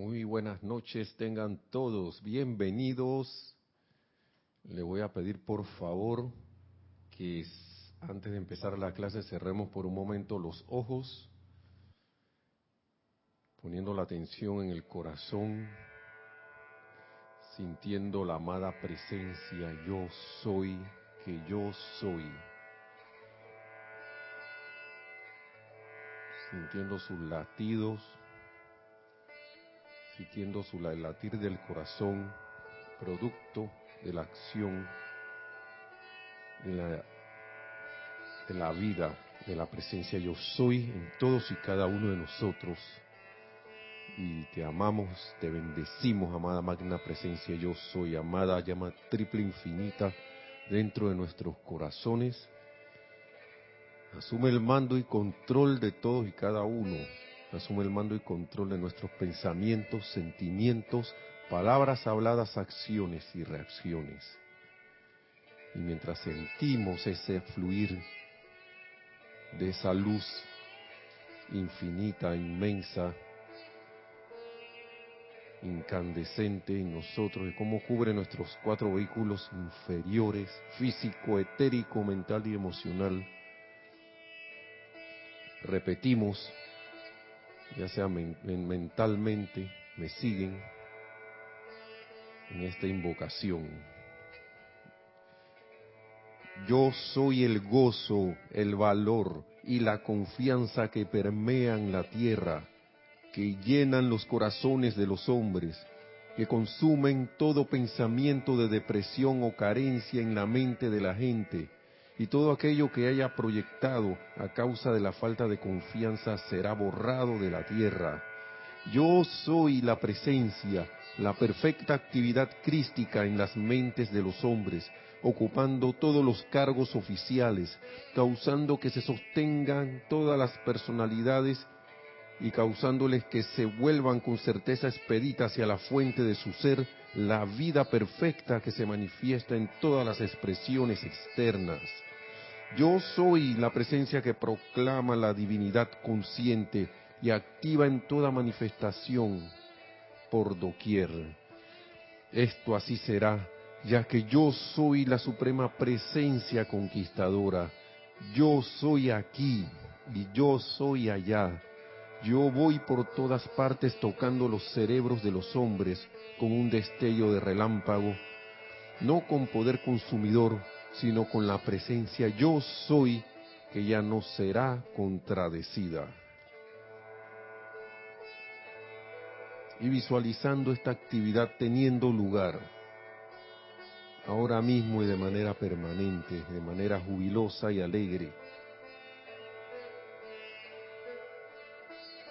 Muy buenas noches, tengan todos bienvenidos. Le voy a pedir por favor que antes de empezar la clase cerremos por un momento los ojos, poniendo la atención en el corazón, sintiendo la amada presencia yo soy, que yo soy. Sintiendo sus latidos, sintiendo su latir del corazón, producto de la acción de de la vida, de la presencia yo soy en todos y cada uno de nosotros. Y te amamos, te bendecimos, amada magna presencia yo soy, amada llama triple infinita dentro de nuestros corazones. Asume el mando y control de todos y cada uno asume el mando y control de nuestros pensamientos, sentimientos, palabras habladas, acciones y reacciones. Y mientras sentimos ese fluir de esa luz infinita, inmensa, incandescente en nosotros, de cómo cubre nuestros cuatro vehículos inferiores, físico, etérico, mental y emocional, repetimos ya sea mentalmente, me siguen en esta invocación. Yo soy el gozo, el valor y la confianza que permean la tierra, que llenan los corazones de los hombres, que consumen todo pensamiento de depresión o carencia en la mente de la gente y todo aquello que haya proyectado a causa de la falta de confianza será borrado de la tierra. Yo soy la presencia, la perfecta actividad crística en las mentes de los hombres, ocupando todos los cargos oficiales, causando que se sostengan todas las personalidades y causándoles que se vuelvan con certeza expedita hacia la fuente de su ser, la vida perfecta que se manifiesta en todas las expresiones externas. Yo soy la presencia que proclama la divinidad consciente y activa en toda manifestación por doquier. Esto así será, ya que yo soy la suprema presencia conquistadora. Yo soy aquí y yo soy allá. Yo voy por todas partes tocando los cerebros de los hombres con un destello de relámpago, no con poder consumidor, sino con la presencia yo soy que ya no será contradecida. Y visualizando esta actividad teniendo lugar ahora mismo y de manera permanente, de manera jubilosa y alegre,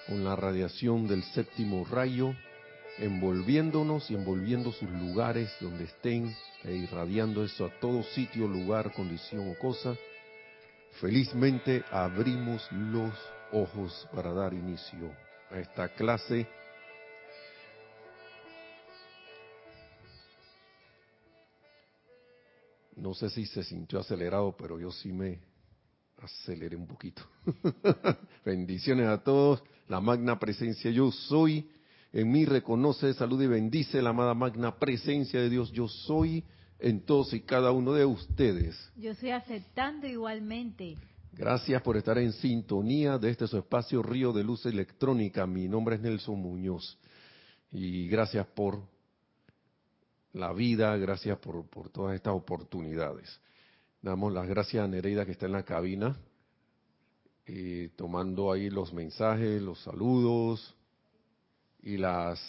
con la radiación del séptimo rayo envolviéndonos y envolviendo sus lugares donde estén e irradiando eso a todo sitio, lugar, condición o cosa, felizmente abrimos los ojos para dar inicio a esta clase. No sé si se sintió acelerado, pero yo sí me aceleré un poquito. Bendiciones a todos. La magna presencia yo soy en mí reconoce, salud y bendice la amada magna presencia de Dios. Yo soy en todos y cada uno de ustedes. Yo estoy aceptando igualmente. Gracias por estar en sintonía de este su espacio Río de Luz Electrónica. Mi nombre es Nelson Muñoz. Y gracias por la vida, gracias por, por todas estas oportunidades. Damos las gracias a Nereida que está en la cabina, eh, tomando ahí los mensajes, los saludos, y las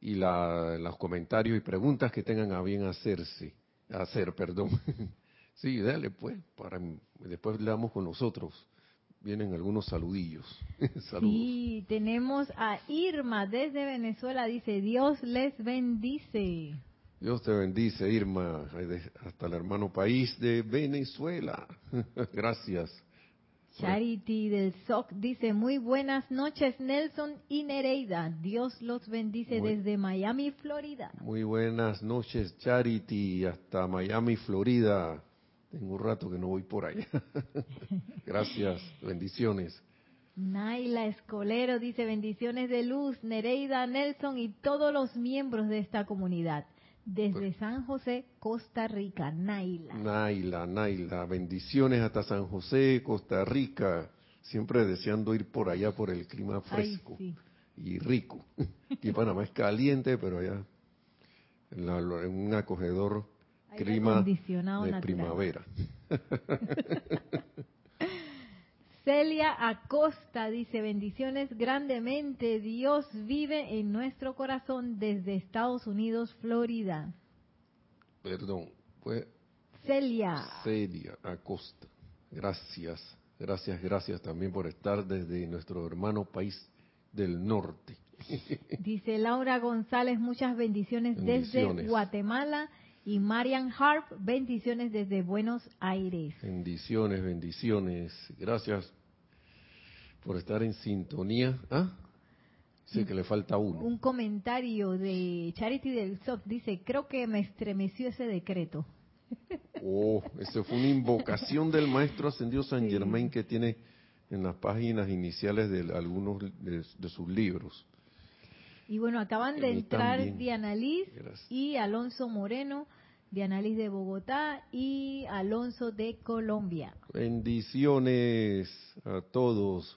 y la, los comentarios y preguntas que tengan a bien hacerse, hacer, perdón. sí, dale pues, para después le damos con nosotros. Vienen algunos saludillos. Saludos. Sí, tenemos a Irma desde Venezuela, dice, Dios les bendice. Dios te bendice, Irma, hasta el hermano país de Venezuela. Gracias. Charity del SOC dice, muy buenas noches Nelson y Nereida, Dios los bendice desde Miami, Florida. Muy buenas noches Charity, hasta Miami, Florida. Tengo un rato que no voy por allá. Gracias, bendiciones. Naila Escolero dice bendiciones de luz, Nereida, Nelson y todos los miembros de esta comunidad. Desde Pues San José, Costa Rica, Naila. Naila, Naila, bendiciones hasta San José, Costa Rica. Siempre deseando ir por allá por el clima Ay, fresco sí. y rico. Aquí Panamá es caliente, pero allá en, la- en un acogedor clima de natural. primavera. Celia Acosta dice bendiciones grandemente. Dios vive en nuestro corazón desde Estados Unidos, Florida. Perdón, fue Celia. Celia Acosta. Gracias, gracias, gracias también por estar desde nuestro hermano país del norte. Dice Laura González, muchas bendiciones, desde Bendiciones. Guatemala. Y Marian Harp, bendiciones desde Buenos Aires. Bendiciones, bendiciones. Gracias por estar en sintonía. ¿Ah? Sé que le falta uno. Un comentario de Charity del SOC dice, creo que me estremeció ese decreto. Oh, esa fue una invocación del maestro ascendido San Sí. Germain que tiene en las páginas iniciales de algunos de, de sus libros. Y bueno, acaban de entrar también. Diana Liz Gracias. y Alonso Moreno, Diana Liz de Bogotá y Alonso de Colombia. Bendiciones a todos.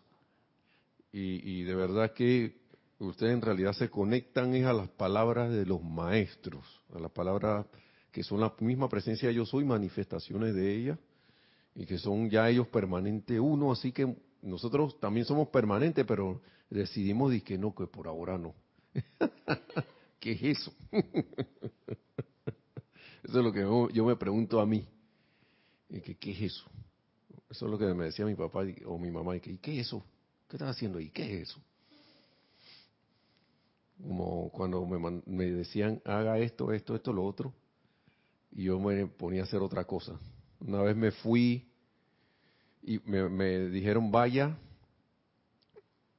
Y, y de verdad que ustedes en realidad se conectan es a las palabras de los maestros, a las palabras que son la misma presencia de yo soy, manifestaciones de ella, y que son ya ellos permanente uno, así que nosotros también somos permanentes, pero decidimos que no, que por ahora no. ¿Qué es eso? eso es lo que yo, me pregunto a mí. Y que, ¿Qué es eso? Eso es lo que me decía mi papá o mi mamá. Y que, ¿y qué es eso? ¿Qué estás haciendo ahí? ¿Qué es eso? Como cuando me, me decían, haga esto, esto, esto, lo otro. Y yo me ponía a hacer otra cosa. Una vez me fui y me, me dijeron, vaya.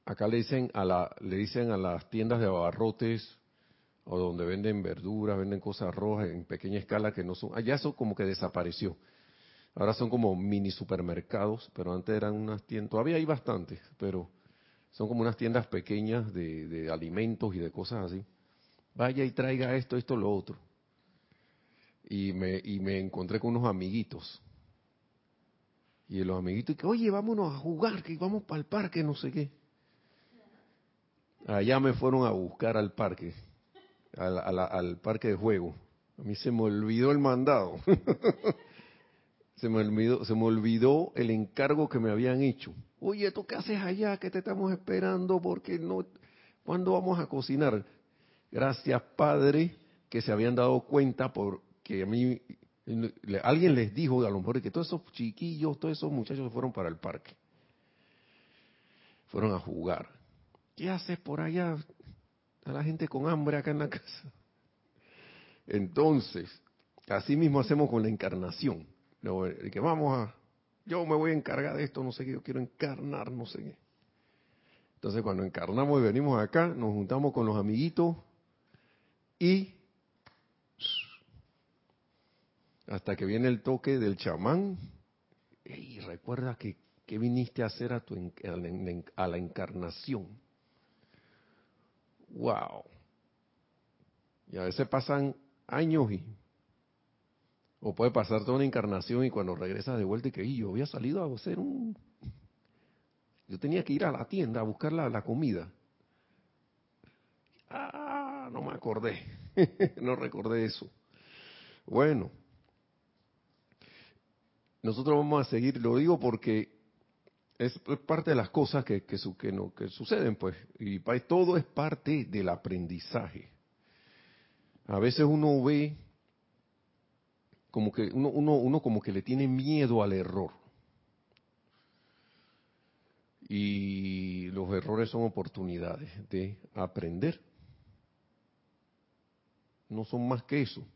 Acá le dicen a la, le dicen a las tiendas de abarrotes o donde venden verduras, venden cosas rojas en pequeña escala que no son, allá eso como que desapareció. Ahora son como mini supermercados, pero antes eran unas tiendas, todavía hay bastantes, pero son como unas tiendas pequeñas de, de alimentos y de cosas así. Vaya y traiga esto, esto, lo otro. Y me, y me encontré con unos amiguitos. Y los amiguitos, que, oye, vámonos a jugar, que vamos para el parque, no sé qué. Allá me fueron a buscar al parque, al, a la- al parque de juego. A mí se me olvidó el mandado. se me olvidó, se me olvidó el encargo que me habían hecho. Oye, ¿tú qué haces allá? ¿Qué te estamos esperando? Porque no, ¿cuándo vamos a cocinar? Gracias, Padre, que se habían dado cuenta porque a mí alguien les dijo a lo mejor que todos esos chiquillos, todos esos muchachos fueron para el parque. Fueron a jugar. ¿Qué haces por allá? A la gente con hambre acá en la casa. Entonces, así mismo hacemos con la encarnación. Que vamos a, yo me voy a encargar de esto, no sé qué, yo quiero encarnar, no sé qué. Entonces, cuando encarnamos y venimos acá, nos juntamos con los amiguitos y hasta que viene el toque del chamán, y recuerda que, que viniste a hacer a, tu, a la encarnación. ¡Wow! Y a veces pasan años y o puede pasar toda una encarnación y cuando regresas de vuelta y que "Y yo había salido a hacer un yo tenía que ir a la tienda a buscar la, la comida. Ah no me acordé. No recordé eso. Bueno. Nosotros vamos a seguir lo digo porque es, parte de las cosas que que, su- que, no, que suceden pues y todo es parte del aprendizaje a veces uno ve como que uno, uno, uno como que le tiene miedo al error. Y los errores son oportunidades de aprender. No son más que eso.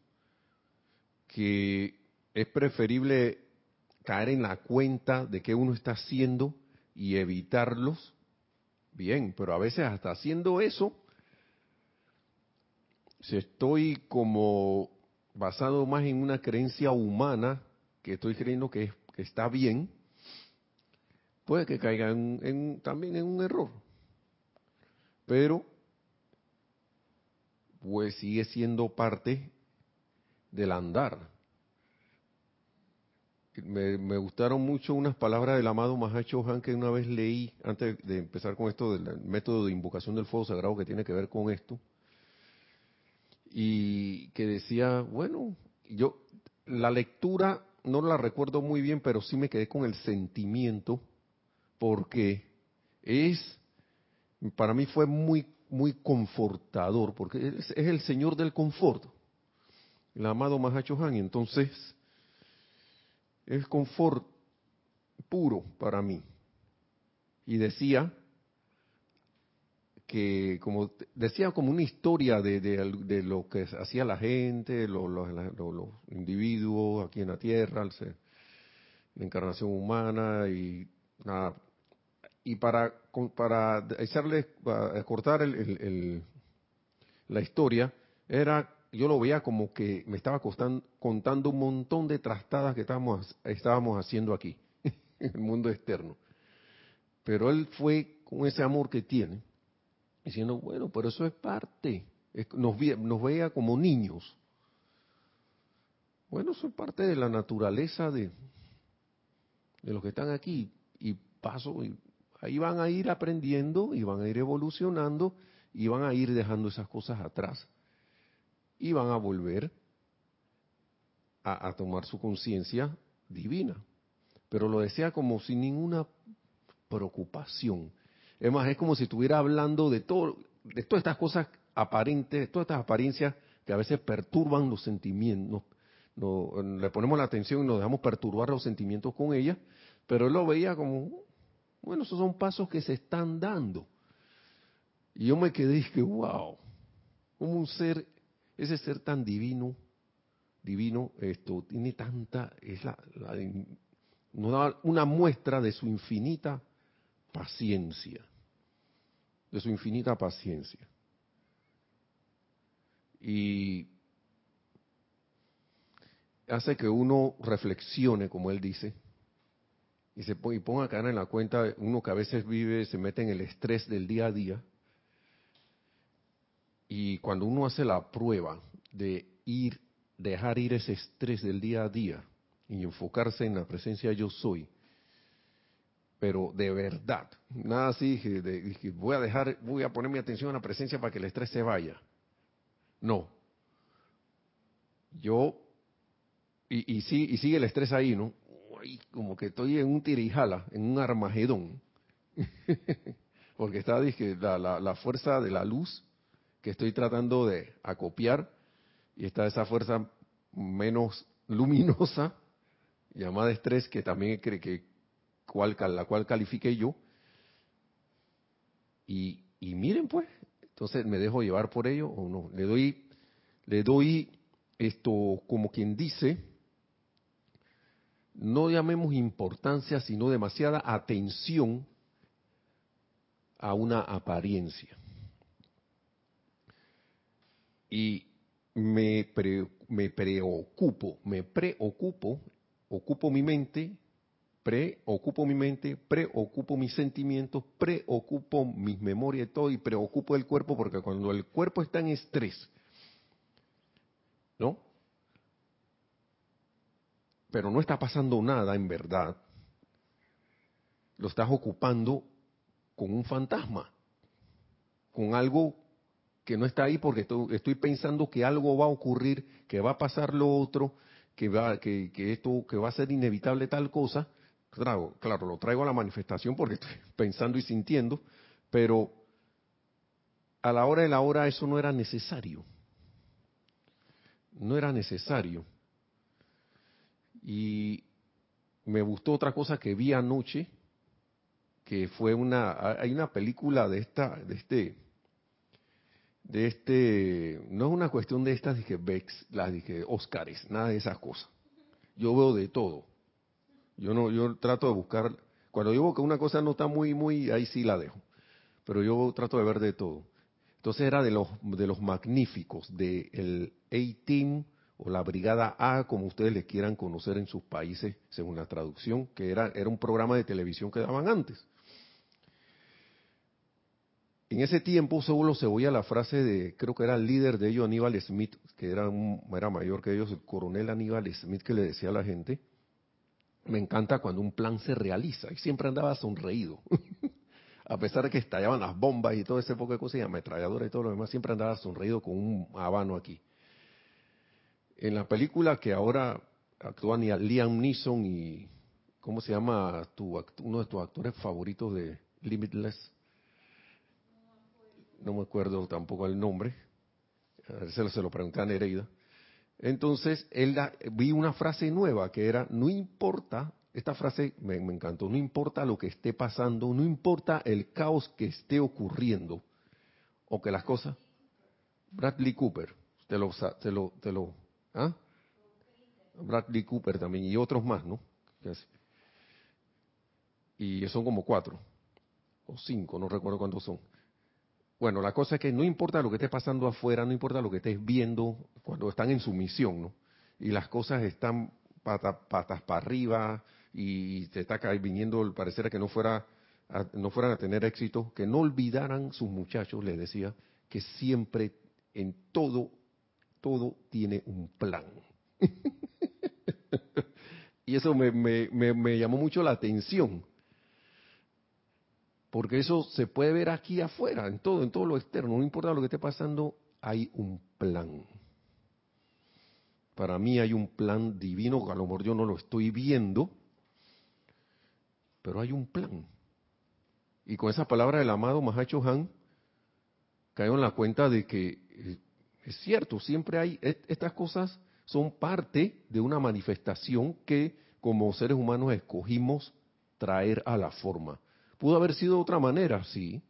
Que es preferible caer en la cuenta de que uno está haciendo y evitarlos. Bien, pero a veces hasta haciendo eso, si estoy como basado más en una creencia humana, que estoy creyendo que, que está bien, puede que caiga en, también en un error. Pero, pues sigue siendo parte del andar. Me, gustaron mucho unas palabras del amado Mahacho Han que una vez leí, antes de empezar con esto del método de invocación del fuego sagrado que tiene que ver con esto, y que decía, bueno, yo la lectura no la recuerdo muy bien, pero sí me quedé con el sentimiento, porque es, para mí fue muy, muy confortador, porque es, el Señor del confort, el amado Mahacho Han, entonces es confort puro para mí. Y decía que, como decía, como una historia de, de, lo que hacía la gente, los individuos aquí en la Tierra, la encarnación humana y nada. Y para, para echarle, cortar el, la historia, era, yo lo veía como que me estaba contando un montón de trastadas que estábamos, estábamos haciendo aquí, en el mundo externo. Pero él fue con ese amor que tiene, diciendo, bueno, pero eso es parte, nos, nos veía como niños. Bueno, eso es parte de la naturaleza de, de los que están aquí. Y paso, y ahí van a ir aprendiendo y van a ir evolucionando y van a ir dejando esas cosas atrás. Y van a volver a, tomar su conciencia divina. Pero lo decía como sin ninguna preocupación. Es más, es como si estuviera hablando de todo, de todas estas cosas aparentes, todas estas apariencias que a veces perturban los sentimientos. Le ponemos la atención y nos dejamos perturbar los sentimientos con ellas, pero él lo veía como, bueno, esos son pasos que se están dando. Y yo me quedé y dije, wow, como un ser, ese ser tan divino, divino, esto tiene tanta, es la, nos da una muestra de su infinita paciencia de su infinita paciencia. Y hace que uno reflexione, como él dice, y se y ponga cara en la cuenta, uno que a veces vive, se mete en el estrés del día a día, y cuando uno hace la prueba de ir, dejar ir ese estrés del día a día y enfocarse en la presencia yo soy, pero de verdad. Nada así, de, voy a dejar, voy a poner mi atención a la presencia para que el estrés se vaya. No. Yo, y, sí, y sigue el estrés ahí, ¿no? como que estoy en un tirijala, en un armagedón. Porque está dije, la fuerza de la luz que estoy tratando de acopiar, y está esa fuerza menos luminosa, llamada estrés, que también cree que la cual califique yo. Y, y miren pues, entonces me dejo llevar por ello o no. Le doy, le doy esto como quien dice, no llamemos importancia, sino demasiada atención a una apariencia. Y me, me preocupo, me preocupo, ocupo mi mente preocupo mi mente, preocupo mis sentimientos, preocupo mis memorias y todo, y preocupo el cuerpo, porque cuando el cuerpo está en estrés, ¿no? Pero no está pasando nada en verdad, lo estás ocupando con un fantasma, con algo que no está ahí porque estoy, pensando que algo va a ocurrir, que va a pasar lo otro, que va, que, esto, que va a ser inevitable tal cosa, Claro, claro, lo traigo a la manifestación porque estoy pensando y sintiendo, pero a la hora de la hora eso no era necesario. No era necesario. Y me gustó otra cosa que vi anoche, que fue una, hay una película de esta, de este, de este, no es una cuestión de estas, dije, Bex, las dije, Oscars, nada de esas cosas. Yo veo de todo. Yo no, yo trato de buscar, cuando digo que una cosa no está muy, muy, ahí sí la dejo. Pero yo trato de ver de todo. Entonces era de los, de los magníficos, del A-Team o la Brigada A, como ustedes le quieran conocer en sus países, según la traducción, que era, era un programa de televisión que daban antes. En ese tiempo solo se oía la frase de, creo que era el líder de ellos, Aníbal Smith, que era, era mayor que ellos, el coronel Aníbal Smith, que le decía a la gente, me encanta cuando un plan se realiza, y siempre andaba sonreído. a pesar de que estallaban las bombas y todo ese poco de cosas, y ametralladoras y todo lo demás, siempre andaba sonreído con un habano aquí. En la película que ahora actúan Liam Neeson y, ¿cómo se llama tu, uno de tus actores favoritos de Limitless? No me acuerdo tampoco el nombre, se lo, se lo pregunté a Nereida. Entonces, él vi una frase nueva que era, no importa, esta frase me, encantó, no importa lo que esté pasando, no importa el caos que esté ocurriendo, o que las cosas... Bradley Cooper, te lo... Te lo, te lo ¿ah? Bradley Cooper también, y otros más, ¿no? Y son como cuatro, o cinco, no recuerdo cuántos son. Bueno, la cosa es que no importa lo que esté pasando afuera, no importa lo que estés viendo cuando están en su misión, ¿no? Y las cosas están patas para arriba y te está viniendo, pareciera que no fuera no fueran a tener éxito, que no olvidaran sus muchachos, les decía, que siempre en todo, todo tiene un plan. y eso me, me llamó mucho la atención, porque eso se puede ver aquí afuera, en todo, en todo lo externo, no importa lo que esté pasando, hay un plan. Para mí hay un plan divino, a lo mejor yo no lo estoy viendo, pero hay un plan. Y con esa palabra del amado Mahacho Han, caigo en la cuenta de que eh, es cierto, siempre hay, estas cosas son parte de una manifestación que como seres humanos escogimos traer a la forma. Pudo haber sido de otra manera, sí.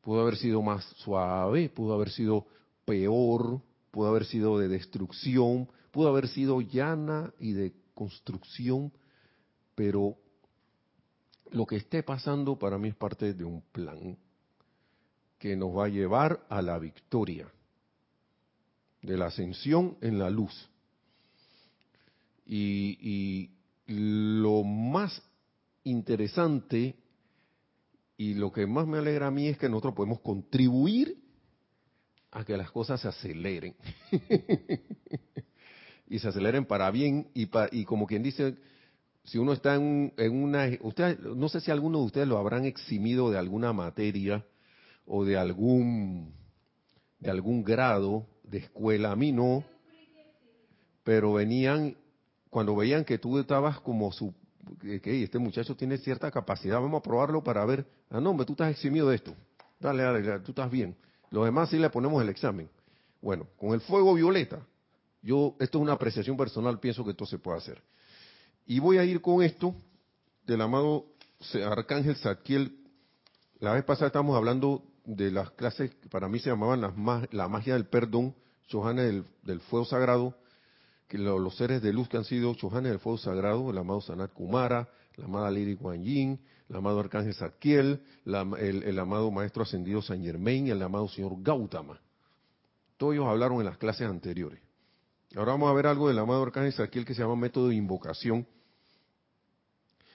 Pudo haber sido más suave, pudo haber sido peor, pudo haber sido de destrucción, pudo haber sido llana y de construcción, pero lo que esté pasando para mí es parte de un plan que nos va a llevar a la victoria, de la ascensión en la luz. Y, y lo más interesante y lo que más me alegra a mí es que nosotros podemos contribuir a que las cosas se aceleren. y se aceleren para bien y, y como quien dice, si uno está en, una... Usted, no sé si alguno de ustedes lo habrán eximido de alguna materia o de algún, de algún grado de escuela. A mí no, pero venían, cuando veían que tú estabas como su, que este muchacho tiene cierta capacidad, vamos a probarlo para ver, ah, no, hombre, tú estás eximido de esto, dale, dale, tú estás bien. Los demás sí le ponemos el examen. Bueno, con el fuego violeta, yo, esto es una apreciación personal, pienso que esto se puede hacer. Y voy a ir con esto del amado Arcángel Zadkiel. La vez pasada estábamos hablando de las clases que para mí se llamaban las, la magia del perdón, Johanna del fuego sagrado, los seres de luz que han sido Chohanes del Fuego Sagrado, el amado Sanat Kumara, la amada Lady Guan Yin, el amado Arcángel Zadkiel, el, amado Maestro Ascendido San Germain y el amado Señor Gautama. Todos ellos hablaron en las clases anteriores. Ahora vamos a ver algo del amado Arcángel Zadkiel que se llama método de invocación.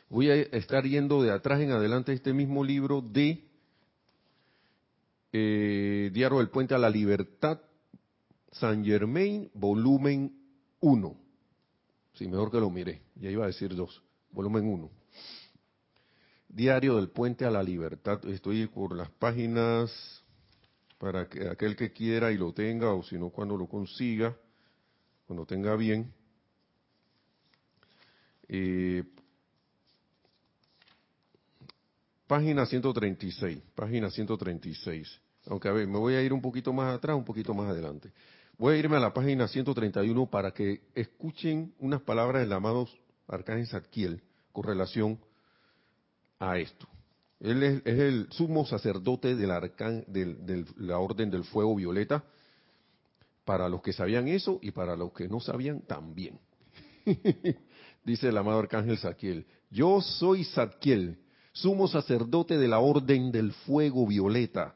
Voy a estar yendo de atrás en adelante este mismo libro de eh, Diario del Puente a la Libertad, San Germain, volumen 1. Sí, mejor que lo mire. Ya iba a decir dos. Volumen 1. Diario del Puente a la Libertad. Estoy por las páginas para que aquel que quiera y lo tenga, o si no, cuando lo consiga, cuando tenga bien. Eh, página 136, página 136. Aunque a ver, me voy a ir un poquito más atrás, un poquito más adelante. Voy a irme a la página 131 para que escuchen unas palabras del amado Arcángel Zadkiel con relación a esto. Él es, el sumo sacerdote de la Orden del Fuego Violeta, para los que sabían eso y para los que no sabían también. Dice el amado Arcángel Zadkiel, yo soy Zadkiel, sumo sacerdote de la Orden del Fuego Violeta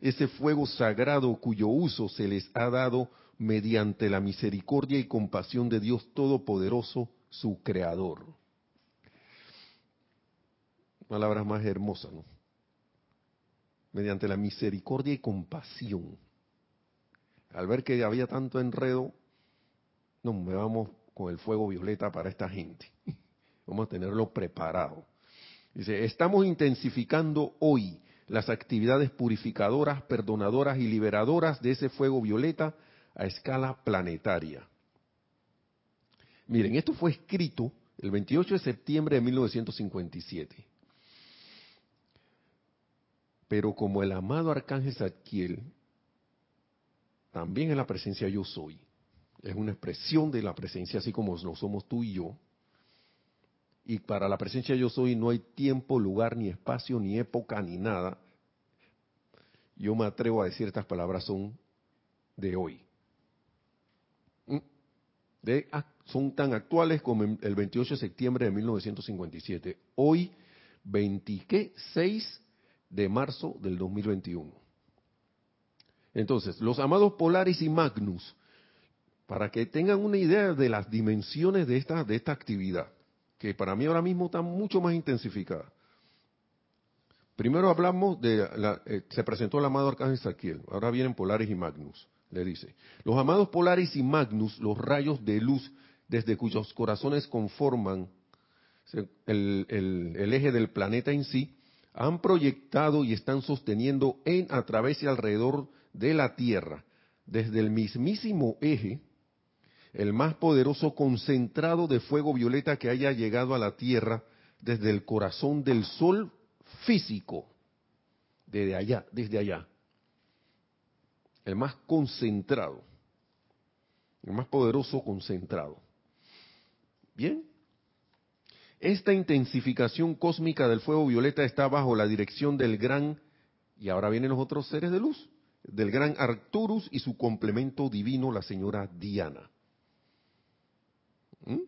ese fuego sagrado cuyo uso se les ha dado mediante la misericordia y compasión de Dios Todopoderoso, su Creador. Palabras más hermosas, ¿no? Mediante la misericordia y compasión. Al ver que había tanto enredo, no, me vamos con el fuego violeta para esta gente. Vamos a tenerlo preparado. Dice, estamos intensificando hoy las actividades purificadoras, perdonadoras y liberadoras de ese fuego violeta a escala planetaria. Miren, esto fue escrito el 28 de septiembre de 1957. Pero como el amado arcángel Zadkiel también es la presencia yo soy, es una expresión de la presencia así como lo somos tú y yo, y para la presencia yo soy no hay tiempo, lugar, ni espacio, ni época, ni nada. Yo me atrevo a decir estas palabras son de hoy. ¿Mm? De, son tan actuales como el 28 de septiembre de 1957. Hoy, 26 de marzo del 2021. Entonces, los amados Polaris y Magnus, para que tengan una idea de las dimensiones de esta, de esta actividad que para mí ahora mismo está mucho más intensificada. Primero hablamos de, la, eh, se presentó el amado Arcángel Saquiel, ahora vienen Polaris y Magnus, le dice. Los amados Polaris y Magnus, los rayos de luz desde cuyos corazones conforman el, el eje del planeta en sí, han proyectado y están sosteniendo en, a través y alrededor de la Tierra, desde el mismísimo eje, el más poderoso concentrado de fuego violeta que haya llegado a la Tierra desde el corazón del Sol físico, desde allá, desde allá. El más concentrado, el más poderoso concentrado. Bien. Esta intensificación cósmica del fuego violeta está bajo la dirección del gran, y ahora vienen los otros seres de luz, del gran Arcturus y su complemento divino, la señora Diana. ¿Mm?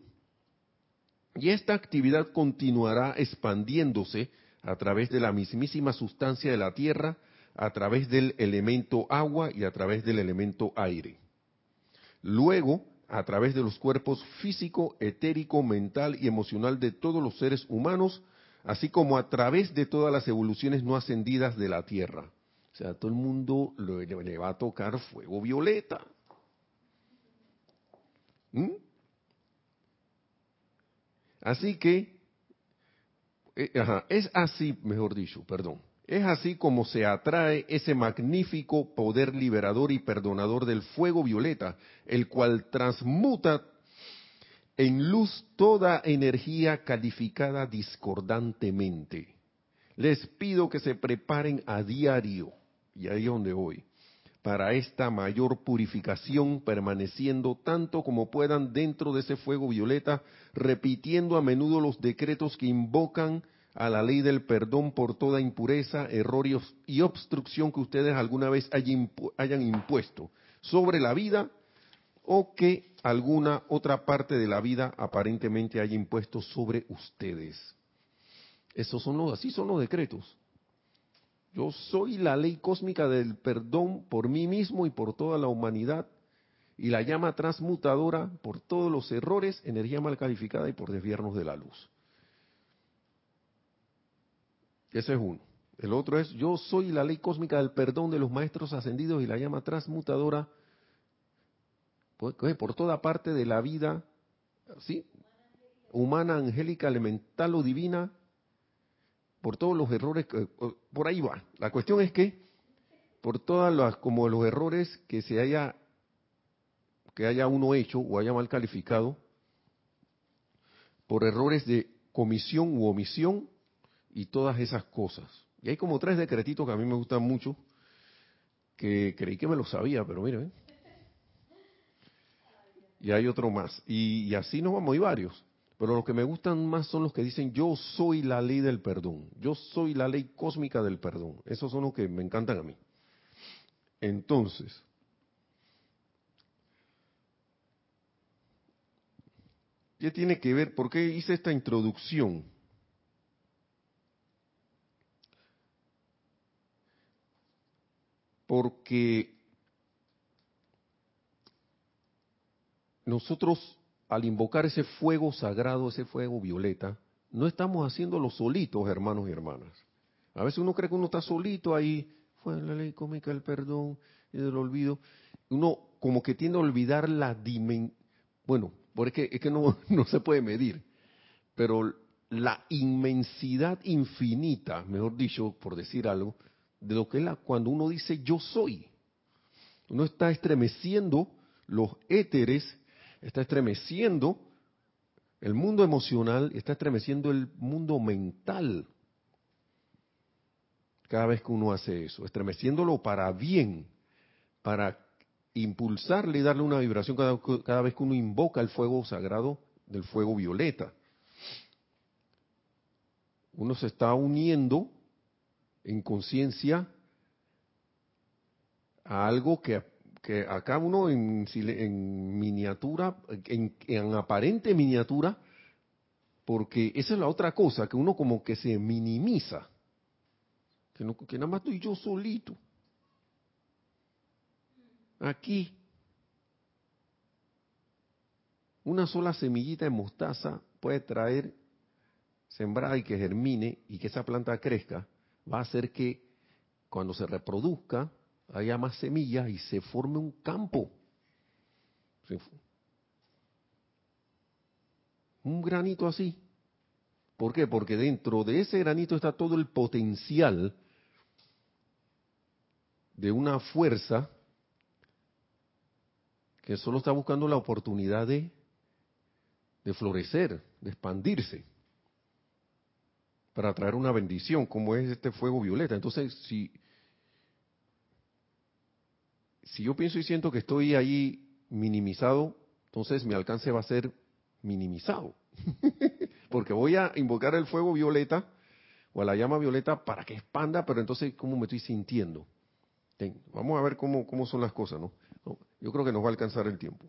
Y esta actividad continuará expandiéndose a través de la mismísima sustancia de la Tierra, a través del elemento agua y a través del elemento aire. Luego, a través de los cuerpos físico, etérico, mental y emocional de todos los seres humanos, así como a través de todas las evoluciones no ascendidas de la Tierra. O sea, todo el mundo le, va a tocar fuego violeta. ¿Mm? Así que, eh, es así, mejor dicho, perdón, es así como se atrae ese magnífico poder liberador y perdonador del fuego violeta, el cual transmuta en luz toda energía calificada discordantemente. Les pido que se preparen a diario, y ahí es donde voy, para esta mayor purificación, permaneciendo tanto como puedan dentro de ese fuego violeta, repitiendo a menudo los decretos que invocan a la ley del perdón por toda impureza, error y obstrucción que ustedes alguna vez hayan impuesto sobre la vida o que alguna otra parte de la vida aparentemente haya impuesto sobre ustedes. Esos son los, así son los decretos. Yo soy la ley cósmica del perdón por mí mismo y por toda la humanidad y la llama transmutadora por todos los errores, energía mal calificada y por desviernos de la luz. Ese es uno. El otro es, yo soy la ley cósmica del perdón de los maestros ascendidos y la llama transmutadora por, por toda parte de la vida, ¿sí? Humana, angélica, elemental o divina, por todos los errores, por ahí va. La cuestión es que por todas las, como los errores que se haya, que haya uno hecho o haya mal calificado, por errores de comisión u omisión y todas esas cosas. Y hay como tres decretitos que a mí me gustan mucho, que creí que me lo sabía, pero miren. Y hay otro más. Y, y así nos vamos, hay varios. Pero los que me gustan más son los que dicen yo soy la ley del perdón, yo soy la ley cósmica del perdón. Esos son los que me encantan a mí. Entonces, ¿qué tiene que ver? ¿Por qué hice esta introducción? Porque nosotros al invocar ese fuego sagrado, ese fuego violeta, no estamos haciéndolo solitos, hermanos y hermanas. A veces uno cree que uno está solito ahí, fue la ley cómica del perdón y del olvido. Uno como que tiende a olvidar la dimensión, bueno, porque es que no, no se puede medir, pero la inmensidad infinita, mejor dicho, por decir algo, de lo que es la, cuando uno dice yo soy. Uno está estremeciendo los éteres, está estremeciendo el mundo emocional, está estremeciendo el mundo mental. Cada vez que uno hace eso, estremeciéndolo para bien, para impulsarle y darle una vibración cada, vez que uno invoca el fuego sagrado del fuego violeta. Uno se está uniendo en conciencia a algo que, que acá uno en, en miniatura, en, en, aparente miniatura, porque esa es la otra cosa, que uno como que se minimiza, que, no, que nada más estoy yo solito. Aquí, una sola semillita de mostaza puede traer, sembrada y que germine y que esa planta crezca, va a hacer que cuando se reproduzca haya más semillas y se forme un campo. Un granito así. ¿Por qué? Porque dentro de ese granito está todo el potencial de una fuerza que solo está buscando la oportunidad de, de florecer, de expandirse para traer una bendición, como es este fuego violeta. Entonces, si, si yo pienso y siento que estoy ahí minimizado, entonces mi alcance va a ser minimizado. Porque voy a invocar el fuego violeta o a la llama violeta para que expanda, pero entonces, ¿cómo me estoy sintiendo? Vamos a ver cómo, cómo son las cosas, ¿no? Yo creo que nos va a alcanzar el tiempo.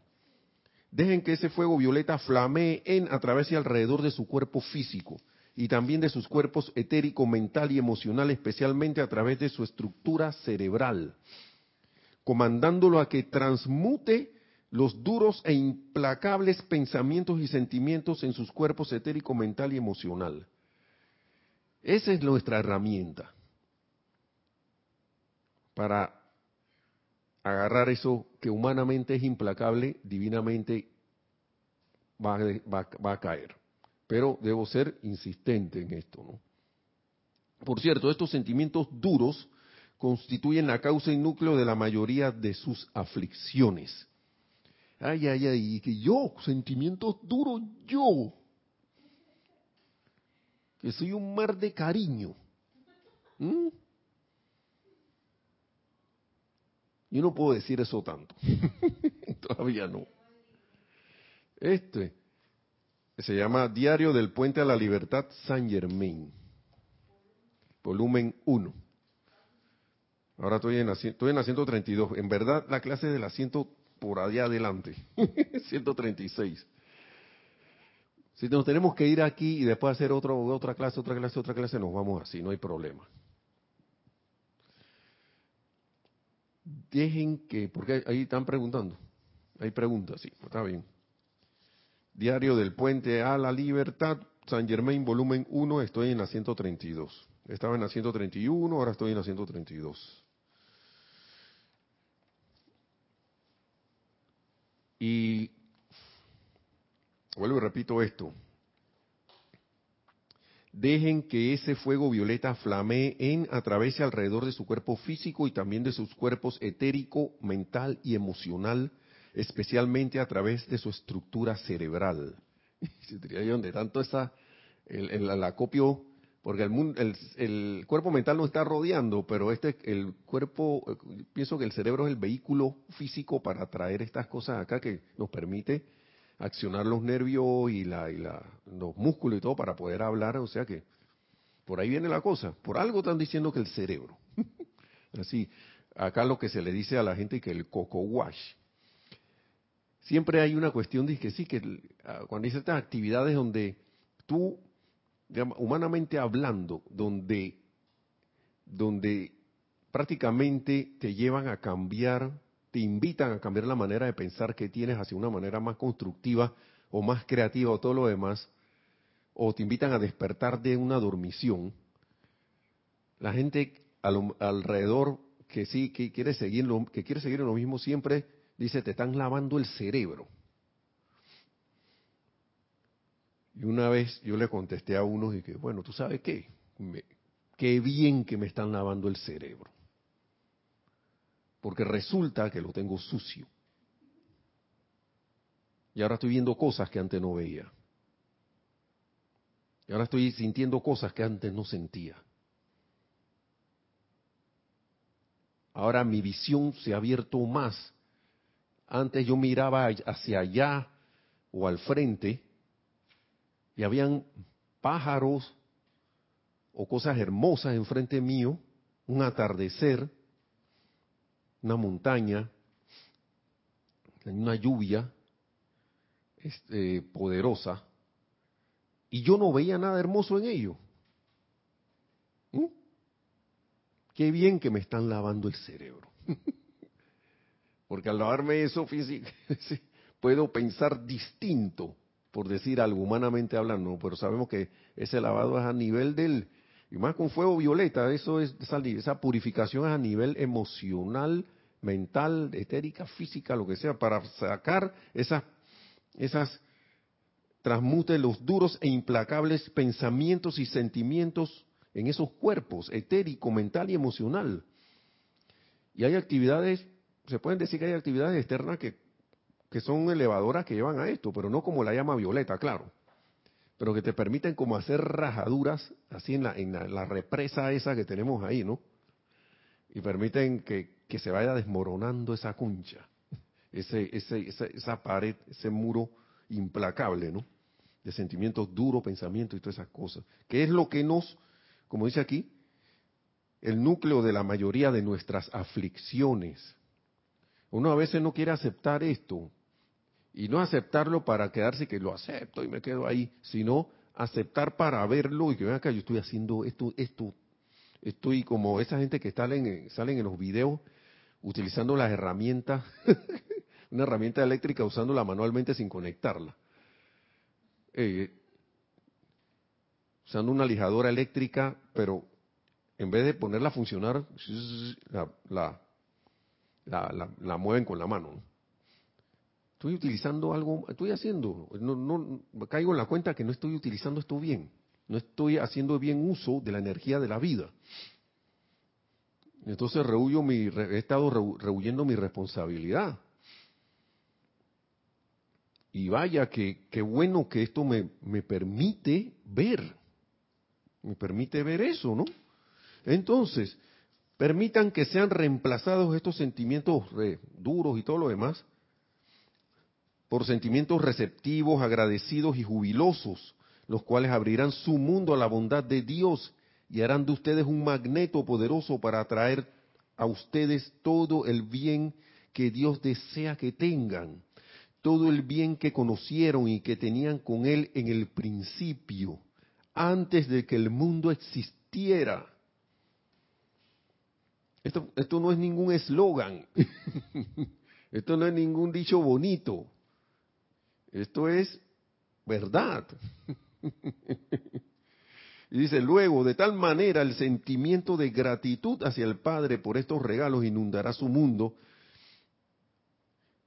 Dejen que ese fuego violeta flamee en, a través y alrededor de su cuerpo físico y también de sus cuerpos etérico, mental y emocional, especialmente a través de su estructura cerebral, comandándolo a que transmute los duros e implacables pensamientos y sentimientos en sus cuerpos etérico, mental y emocional. Esa es nuestra herramienta para agarrar eso que humanamente es implacable, divinamente va, va, va a caer pero debo ser insistente en esto. Por cierto, estos sentimientos duros constituyen la causa y núcleo de la mayoría de sus aflicciones. Ay, ay, ay, que yo, sentimientos duros, yo, que soy un mar de cariño. Yo no puedo decir eso tanto. Todavía no. Este, se llama Diario del Puente a la Libertad San Germain, volumen 1. Ahora estoy en, la, estoy en la 132. En verdad, la clase del asiento por allá adelante. 136. Si nos tenemos que ir aquí y después hacer otro, otra clase, otra clase, otra clase, nos vamos así, no hay problema. Dejen que, porque ahí están preguntando. Hay preguntas, sí, está bien. Diario del Puente a la Libertad, San Germain, volumen 1, estoy en la 132. Estaba en la 131, ahora estoy en la 132. Y vuelvo y repito esto. Dejen que ese fuego violeta flamee en, a través y alrededor de su cuerpo físico y también de sus cuerpos etérico, mental y emocional especialmente a través de su estructura cerebral. Se donde tanto está el, acopio, porque el, cuerpo mental nos está rodeando, pero este, el cuerpo, pienso que el cerebro es el vehículo físico para traer estas cosas acá que nos permite accionar los nervios y, la, los músculos y todo para poder hablar, o sea que por ahí viene la cosa. Por algo están diciendo que el cerebro. Así, acá lo que se le dice a la gente que el coco wash, siempre hay una cuestión de que sí, que ah, cuando hay ciertas actividades donde tú, humanamente hablando, donde, donde prácticamente te llevan a cambiar te invitan a cambiar la manera de pensar que tienes hacia una manera más constructiva o más creativa o todo lo demás, o te invitan a despertar de una dormición, la gente alrededor que sí que quiere seguir lo, que quiere seguir en lo mismo siempre dice te están lavando el cerebro. Y una vez yo le contesté a uno y que bueno, tú sabes qué, qué bien que me están lavando el cerebro, porque resulta que lo tengo sucio. Y ahora estoy viendo cosas que antes no veía. Y ahora estoy sintiendo cosas que antes no sentía. Ahora mi visión se ha abierto más. Antes yo miraba hacia allá o al frente y habían pájaros o cosas hermosas enfrente mío, un atardecer, una montaña, una lluvia este, poderosa, y yo no veía nada hermoso en ello. ¿Mm? Qué bien que me están lavando el cerebro. Porque al lavarme eso físico, puedo pensar distinto, por decir algo, humanamente hablando, pero sabemos que ese lavado es a nivel del, y más con fuego violeta, eso es, esa purificación es a nivel emocional, mental, etérica, física, lo que sea, para sacar esas, esas transmute los duros e implacables pensamientos y sentimientos en esos cuerpos, etérico, mental y emocional. Y hay actividades, se pueden decir que hay actividades externas que, que son elevadoras que llevan a esto, pero no como la llama violeta, claro. Pero que te permiten como hacer rajaduras así en la, en la, represa esa que tenemos ahí, ¿no? Y permiten que, que se vaya desmoronando esa concha, ese, ese, esa, esa pared, ese muro implacable, ¿no? de sentimientos duros, pensamientos y todas esas cosas. ¿Qué es lo que nos, como dice aquí, el núcleo de la mayoría de nuestras aflicciones? Uno a veces no quiere aceptar esto y no aceptarlo para quedarse que lo acepto y me quedo ahí, sino aceptar para verlo y que vean acá, yo estoy haciendo esto, esto, estoy como esa gente que salen, salen en los videos utilizando las herramientas, una herramienta eléctrica usándola manualmente sin conectarla eh, usando una lijadora eléctrica, pero en vez de ponerla a funcionar, la, la, mueven con la mano. Estoy utilizando algo, estoy haciendo, no, no, caigo en la cuenta que no estoy utilizando esto bien, no estoy haciendo bien uso de la energía de la vida. Entonces rehuyo mi, he estado rehuyendo mi responsabilidad. Y vaya que qué bueno que esto me, me permite ver, me permite ver eso, ¿no? Entonces, permitan que sean reemplazados estos sentimientos eh, duros y todo lo demás por sentimientos receptivos, agradecidos y jubilosos, los cuales abrirán su mundo a la bondad de Dios y harán de ustedes un magneto poderoso para atraer a ustedes todo el bien que Dios desea que tengan todo el bien que conocieron y que tenían con Él en el principio, antes de que el mundo existiera. Esto, esto no es ningún eslogan, esto no es ningún dicho bonito, esto es verdad. Y dice, luego, de tal manera el sentimiento de gratitud hacia el Padre por estos regalos inundará su mundo,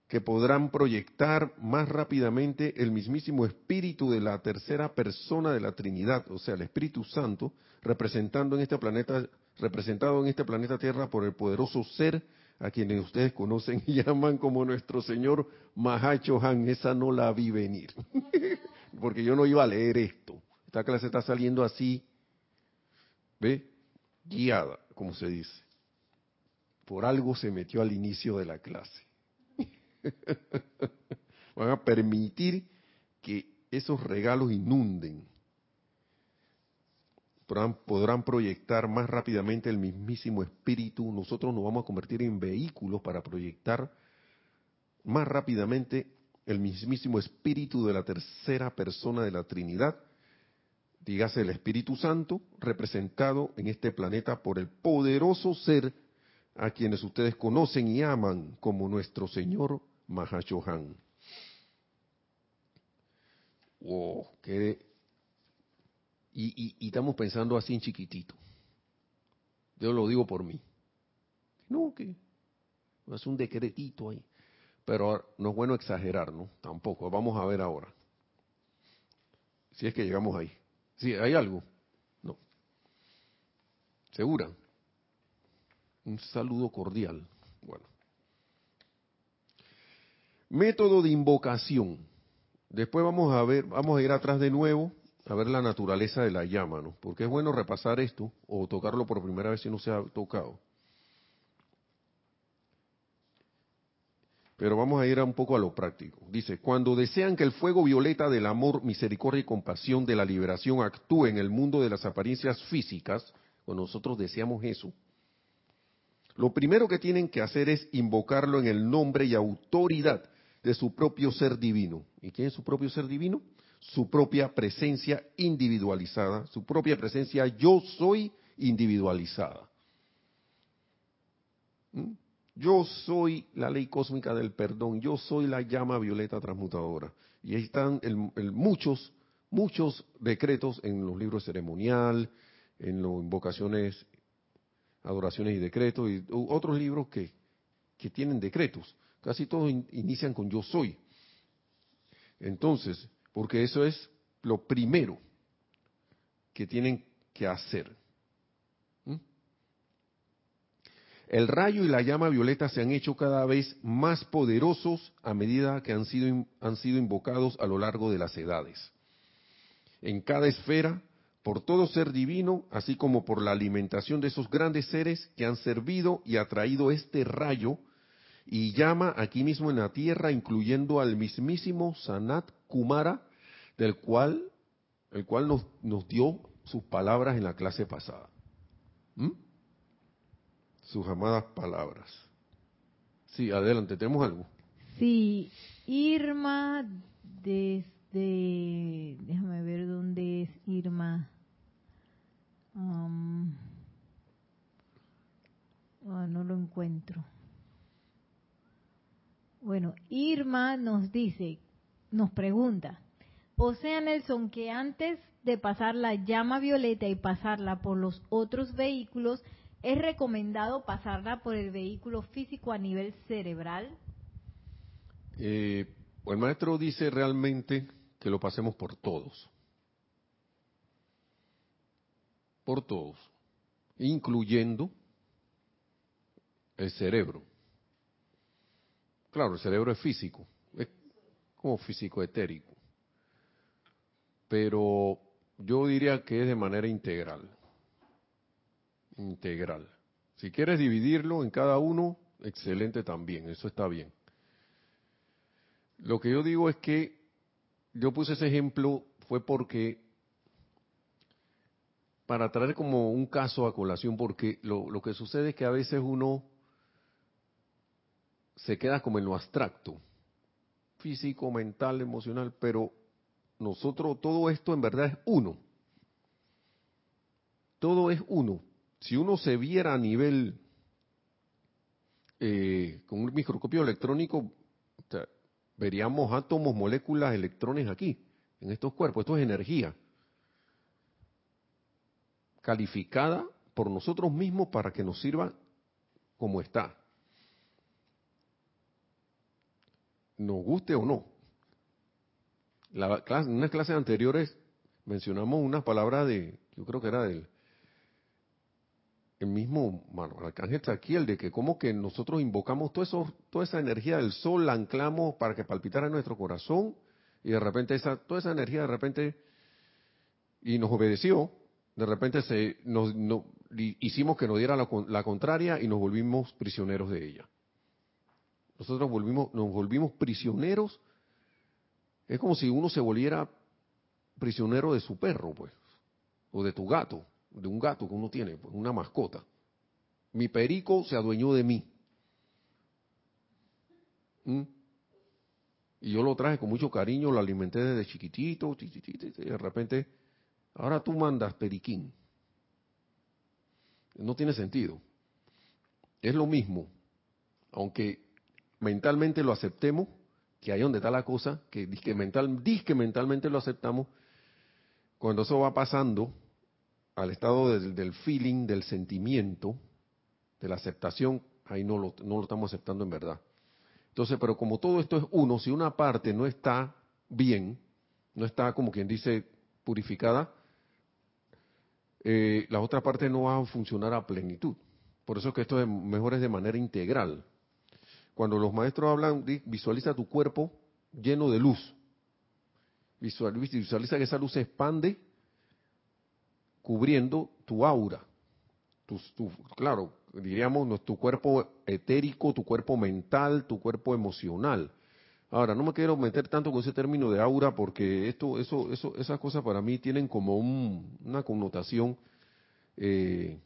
que podrán proyectar más rápidamente el mismísimo espíritu de la tercera persona de la Trinidad, o sea, el Espíritu Santo, representando en este planeta, representado en este planeta Tierra por el poderoso ser a quienes ustedes conocen y llaman como nuestro Señor Mahacho Han. Esa no la vi venir, porque yo no iba a leer esto. Esta clase está saliendo así, ¿ve? Guiada, como se dice. Por algo se metió al inicio de la clase. Van a permitir que esos regalos inunden. Podrán, proyectar más rápidamente el mismísimo espíritu. Nosotros nos vamos a convertir en vehículos para proyectar más rápidamente el mismísimo espíritu de la tercera persona de la Trinidad, dígase el Espíritu Santo, representado en este planeta por el poderoso ser a quienes ustedes conocen y aman como nuestro Señor Mahashohan. Wow, qué y, estamos pensando así en chiquitito. Yo lo digo por mí. No, que es un decretito ahí. Pero no es bueno exagerar, ¿no? Tampoco. Vamos a ver ahora. Si es que llegamos ahí. Si hay algo. No. ¿Segura? Un saludo cordial. Bueno. Método de invocación. Después vamos a ver, vamos a ir atrás de nuevo a ver la naturaleza de la llama, ¿no? Porque es bueno repasar esto o tocarlo por primera vez si no se ha tocado. Pero vamos a ir un poco a lo práctico. Dice, cuando desean que el fuego violeta del amor, misericordia y compasión de la liberación actúe en el mundo de las apariencias físicas, cuando nosotros deseamos eso, lo primero que tienen que hacer es invocarlo en el nombre y autoridad de su propio ser divino. ¿Y quién es su propio ser divino? Su propia presencia individualizada, su propia presencia yo soy individualizada. ¿Mm? Yo soy la ley cósmica del perdón, yo soy la llama violeta transmutadora. Y ahí están muchos, muchos decretos en los libros ceremonial, en las invocaciones, adoraciones y decretos, y otros libros que, que tienen decretos. Casi todos inician con yo soy. Entonces, porque eso es lo primero que tienen que hacer. ¿Mm? El rayo y la llama violeta se han hecho cada vez más poderosos a medida que han sido, han sido invocados a lo largo de las edades. En cada esfera, por todo ser divino, así como por la alimentación de esos grandes seres que han servido y atraído este rayo y llama aquí mismo en la tierra, incluyendo al mismísimo Sanat Kumara, del cual, el cual nos, nos dio sus palabras en la clase pasada. ¿Mm? Sus amadas palabras. Sí, adelante, ¿tenemos algo? Sí, Irma desde, déjame ver dónde es Irma. Ah, no lo encuentro. Bueno, Irma nos dice, nos pregunta, o sea, Nelson, que antes de pasar la llama violeta y pasarla por los otros vehículos, ¿es recomendado pasarla por el vehículo físico a nivel cerebral? Eh, el maestro dice realmente que lo pasemos por todos. Por todos. Incluyendo el cerebro. Claro, el cerebro es físico. Es como físico etérico pero yo diría que es de manera integral. Integral. Si quieres dividirlo en cada uno, excelente también, eso está bien. Lo que yo digo es que yo puse ese ejemplo fue porque para traer como un caso a colación, porque lo, lo que sucede es que a veces uno se queda como en lo abstracto, físico, mental, emocional, pero nosotros, todo esto en verdad es uno. Todo es uno. Si uno se viera a nivel eh, con un microscopio electrónico, veríamos átomos, moléculas, electrones aquí, en estos cuerpos. Esto es energía calificada por nosotros mismos para que nos sirva como está. Nos guste o no la en unas clases anteriores mencionamos unas palabras de, yo creo que era del el mismo bueno, arcángel el de que como que nosotros invocamos todo eso, toda esa energía del sol, la anclamos para que palpitara en nuestro corazón, y de repente esa, toda esa energía de repente, y nos obedeció, de repente se, nos, hicimos que nos diera la, la contraria y nos volvimos prisioneros de ella. Nosotros volvimos, nos volvimos prisioneros es como si uno se volviera prisionero de su perro, pues, o de tu gato, de un gato que uno tiene, pues, una mascota. Mi perico se adueñó de mí. ¿Mm? Y yo lo traje con mucho cariño, lo alimenté desde chiquitito, y de repente, ahora tú mandas periquín. No tiene sentido. es lo mismo, aunque mentalmente lo aceptemos, que ahí donde está la cosa, que que mental, que mentalmente lo aceptamos, cuando eso va pasando al estado del, del feeling, del sentimiento, de la aceptación, ahí no lo, no lo estamos aceptando en verdad. Entonces, pero como todo esto es uno, si una parte no está bien, no está como quien dice purificada, eh, la otra parte no va a funcionar a plenitud. Por eso es que esto es mejor es de manera integral. Cuando los maestros hablan, visualiza tu cuerpo lleno de luz. Visualiza que esa luz se expande cubriendo tu aura. Claro, diríamos tu cuerpo etérico, tu cuerpo mental, tu cuerpo emocional. Ahora, no me quiero meter tanto con ese término de aura porque esto, eso, eso, esas cosas para mí tienen como una connotación. Eh,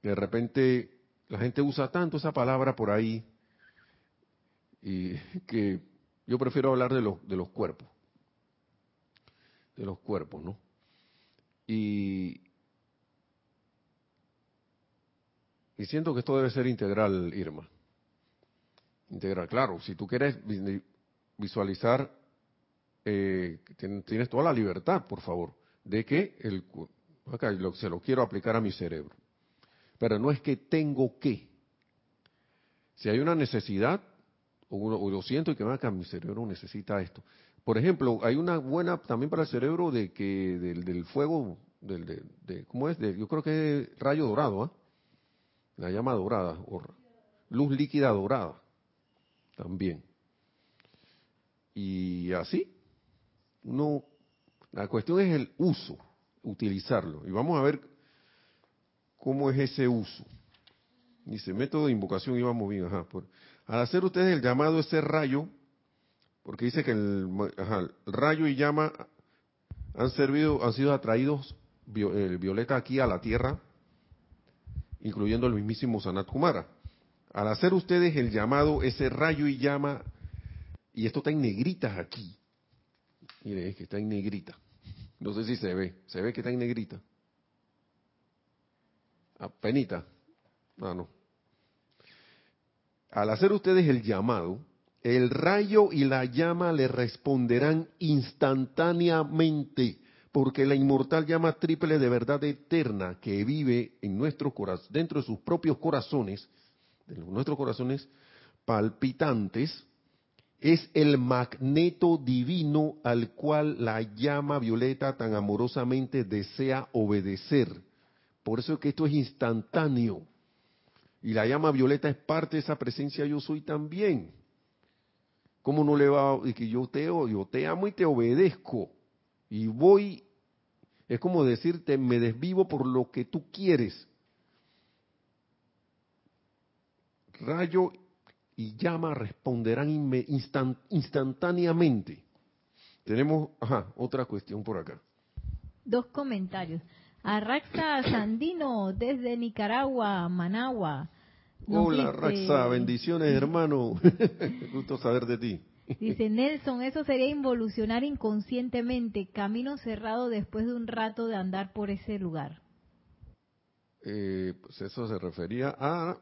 de repente la gente usa tanto esa palabra por ahí y que yo prefiero hablar de los, de los cuerpos, de los cuerpos, ¿no? Y, y siento que esto debe ser integral, Irma. Integral, claro, si tú quieres visualizar, eh, tienes toda la libertad, por favor, de que el, acá se lo quiero aplicar a mi cerebro. Pero no es que tengo que. Si hay una necesidad, o, lo siento y que acá mi cerebro necesita esto. Por ejemplo, hay una buena también para el cerebro de que del, fuego, del, de, ¿cómo es? yo creo que es rayo dorado, ¿ah? La llama dorada, o luz líquida dorada, también. Y así, no, la cuestión es el uso, utilizarlo. Y vamos a ver cómo es ese uso. Dice, método de invocación, y vamos bien, ajá. Al hacer ustedes el llamado ese rayo, porque dice que el, rayo y llama han servido, han sido atraídos el violeta aquí a la tierra, incluyendo el mismísimo Sanat Kumara. Al hacer ustedes el llamado, ese rayo y llama, y esto está en negritas aquí. Mire, es que está en negrita. No sé si se ve. ¿Se ve que está en negrita? Apenita. Ah. Al hacer ustedes el llamado, el rayo y la llama le responderán instantáneamente, porque la inmortal llama triple de verdad eterna que vive en nuestro corazón, dentro de sus propios corazones, de nuestros corazones palpitantes, es el magneto divino al cual la llama violeta tan amorosamente desea obedecer. Por eso es que esto es instantáneo. Y la llama violeta es parte de esa presencia yo soy también. ¿Cómo no le va a que yo te, yo te amo y te obedezco? Y voy, es como decirte, me desvivo por lo que tú quieres. Rayo y llama responderán instantáneamente. Tenemos, ajá, otra cuestión por acá. Dos comentarios. Arraxa Sandino desde Nicaragua, Managua. Hola Raxa, bendiciones hermano. Gusto saber de ti. Dice Nelson, eso sería involucionar inconscientemente, camino cerrado después de un rato de andar por ese lugar. Eh, pues eso se refería a...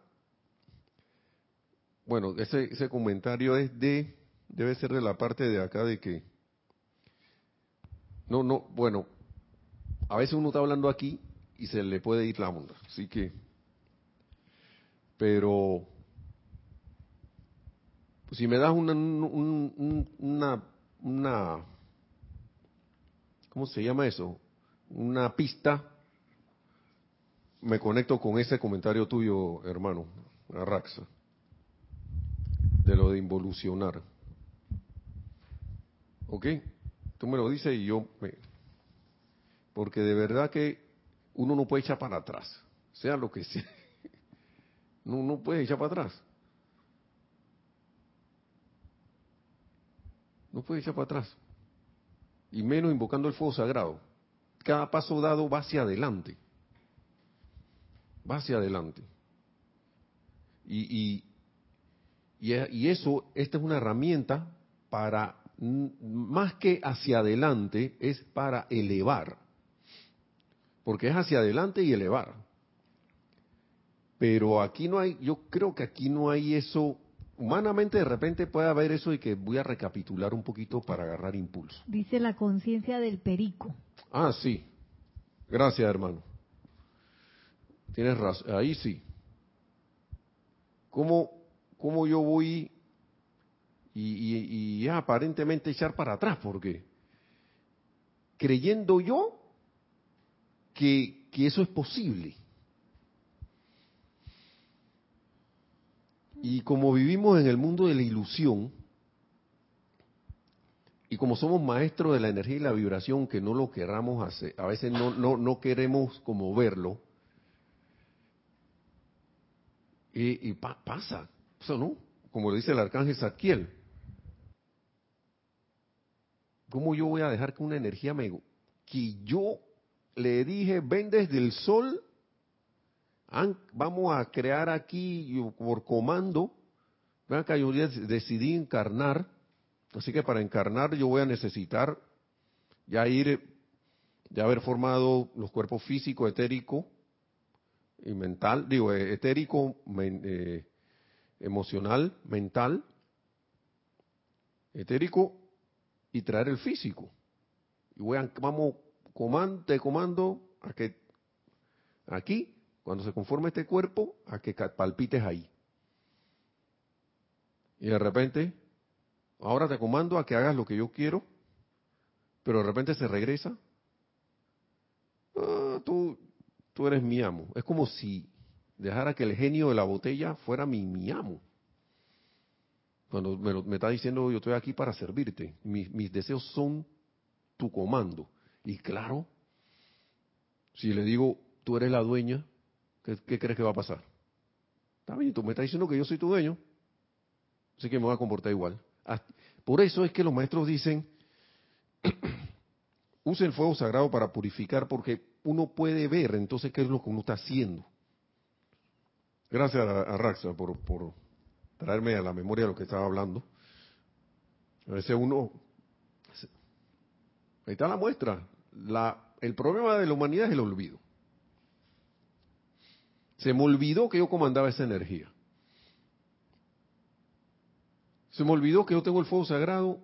Bueno, ese, ese comentario es de... Debe ser de la parte de acá de que... No, no, bueno, a veces uno está hablando aquí y se le puede ir la onda. Así que, pero si me das una, una, una, ¿cómo se llama eso? Una pista, me conecto con ese comentario tuyo, hermano, Arraxa, de lo de involucionar. ¿Ok? Tú me lo dices y yo me, porque de verdad que uno no puede echar para atrás, sea lo que sea. No, no puede echar para atrás. No puede echar para atrás. Y menos invocando el fuego sagrado. Cada paso dado va hacia adelante. Va hacia adelante. Y, y, y, eso, esta es una herramienta para, más que hacia adelante, es para elevar porque es hacia adelante y elevar. Pero aquí no hay, yo creo que aquí no hay eso. Humanamente de repente puede haber eso y que voy a recapitular un poquito para agarrar impulso. Dice la conciencia del perico. Ah, sí. Gracias, hermano. Tienes razón. Ahí sí. ¿Cómo, cómo yo voy y, y, aparentemente echar para atrás? Porque creyendo yo que, que eso es posible. Y como vivimos en el mundo de la ilusión, y como somos maestros de la energía y la vibración, que no lo querramos hacer, a veces no, no, no queremos como verlo, y, pasa, eso no, como dice el arcángel Zadkiel. ¿Cómo yo voy a dejar que una energía me... que yo le dije, ven desde el sol vamos a crear aquí por comando, vean que yo decidí encarnar, así que para encarnar yo voy a necesitar ya ir, ya haber formado los cuerpos físico, etérico y mental, digo, eh, etérico, eh, emocional, mental, etérico y traer el físico. Y voy a, vamos, comando, comando a que aquí cuando se conforma este cuerpo, a que palpites ahí. Y de repente, ahora te comando a que hagas lo que yo quiero, pero de repente se regresa. Ah, tú, tú eres mi amo. Es como si dejara que el genio de la botella fuera mi, mi amo. Cuando me, me, está diciendo yo estoy aquí para servirte, mis deseos son tu comando. Y claro, si le digo, tú eres la dueña, ¿Qué, crees que va a pasar? Está bien, tú me estás diciendo que yo soy tu dueño, así que me voy a comportar igual. Por eso es que los maestros dicen, use el fuego sagrado para purificar, porque uno puede ver entonces qué es lo que uno está haciendo. Gracias a, Raxa por, por traerme a la memoria lo que estaba hablando. A veces uno... Ahí está la muestra. La, el problema de la humanidad es el olvido. Se me olvidó que yo comandaba esa energía. Se me olvidó que yo tengo el fuego sagrado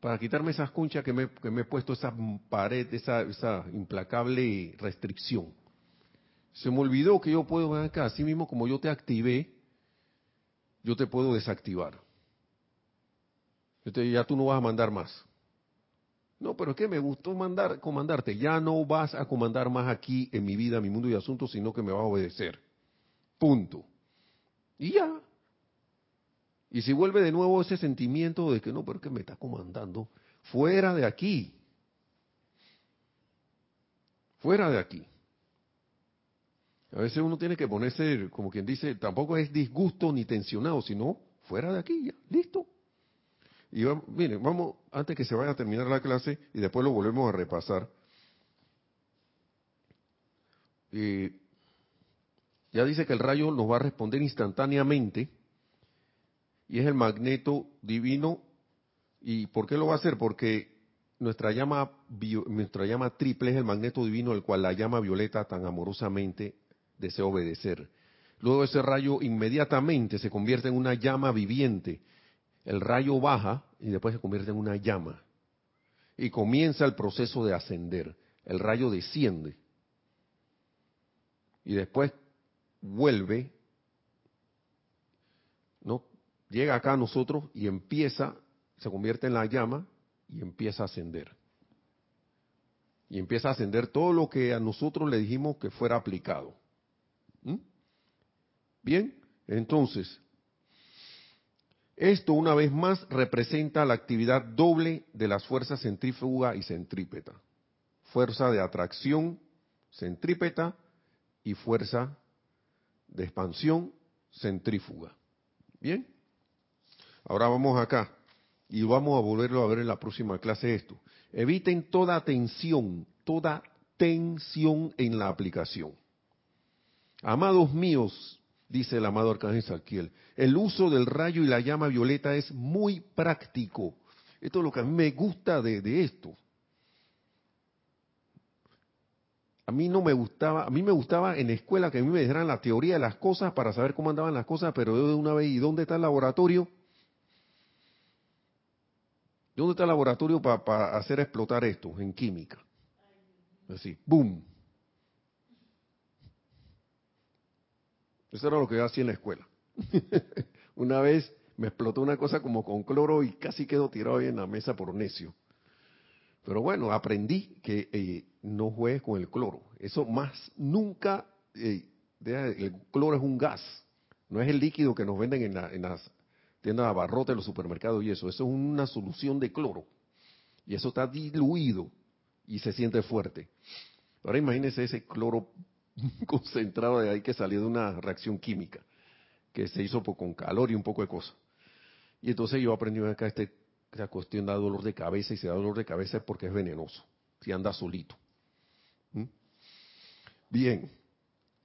para quitarme esas conchas que me, he puesto, esa pared, esa, esa, implacable restricción. Se me olvidó que yo puedo, acá, así mismo como yo te activé, yo te puedo desactivar. ya tú no vas a mandar más. No, pero es que me gustó mandar, comandarte. Ya no vas a comandar más aquí en mi vida, mi mundo y asuntos, sino que me vas a obedecer. Punto. Y ya. Y si vuelve de nuevo ese sentimiento de que no, pero es que me está comandando, fuera de aquí. Fuera de aquí. A veces uno tiene que ponerse, como quien dice, tampoco es disgusto ni tensionado, sino fuera de aquí, ya, listo. Y vamos, miren, vamos, antes que se vaya a terminar la clase y después lo volvemos a repasar. ya dice que el rayo nos va a responder instantáneamente y es el magneto divino. ¿Y por qué lo va a hacer? Porque nuestra llama, nuestra llama triple es el magneto divino al cual la llama violeta tan amorosamente desea obedecer. Luego ese rayo inmediatamente se convierte en una llama viviente el rayo baja y después se convierte en una llama. Y comienza el proceso de ascender. El rayo desciende. Y después vuelve, ¿no? Llega acá a nosotros y empieza, se convierte en la llama y empieza a ascender. Y empieza a ascender todo lo que a nosotros le dijimos que fuera aplicado. ¿Mm? Bien, entonces, esto, una vez más, representa la actividad doble de las fuerzas centrífuga y centrípeta. Fuerza de atracción centrípeta y fuerza de expansión centrífuga. ¿Bien? Ahora vamos acá y vamos a volverlo a ver en la próxima clase esto. Eviten toda tensión, toda tensión en la aplicación. Amados míos, dice el amado Arcángel Salquiel. El uso del rayo y la llama violeta es muy práctico. Esto es lo que a mí me gusta de, esto. a mí no me gustaba, a mí me gustaba en la escuela que a mí me dijeran la teoría de las cosas para saber cómo andaban las cosas, pero yo de una vez, ¿y dónde está el laboratorio? ¿Dónde está el laboratorio para hacer explotar esto en química? Así, ¡boom! Eso era lo que yo hacía en la escuela. una vez me explotó una cosa como con cloro y casi quedó tirado ahí en la mesa por necio. Pero bueno, aprendí que eh, no juegues con el cloro. Eso más nunca, eh, el cloro es un gas, no es el líquido que nos venden en, en las tiendas de abarrotes, los supermercados y eso. Eso es una solución de cloro. Y eso está diluido y se siente fuerte. Ahora imagínense ese cloro concentrado de ahí que salió de una reacción química, que se hizo con calor y un poco de cosas. Y entonces yo aprendí acá esta cuestión da dolor de cabeza y se da dolor de cabeza porque es venenoso, si anda solito. ¿Mm? Bien,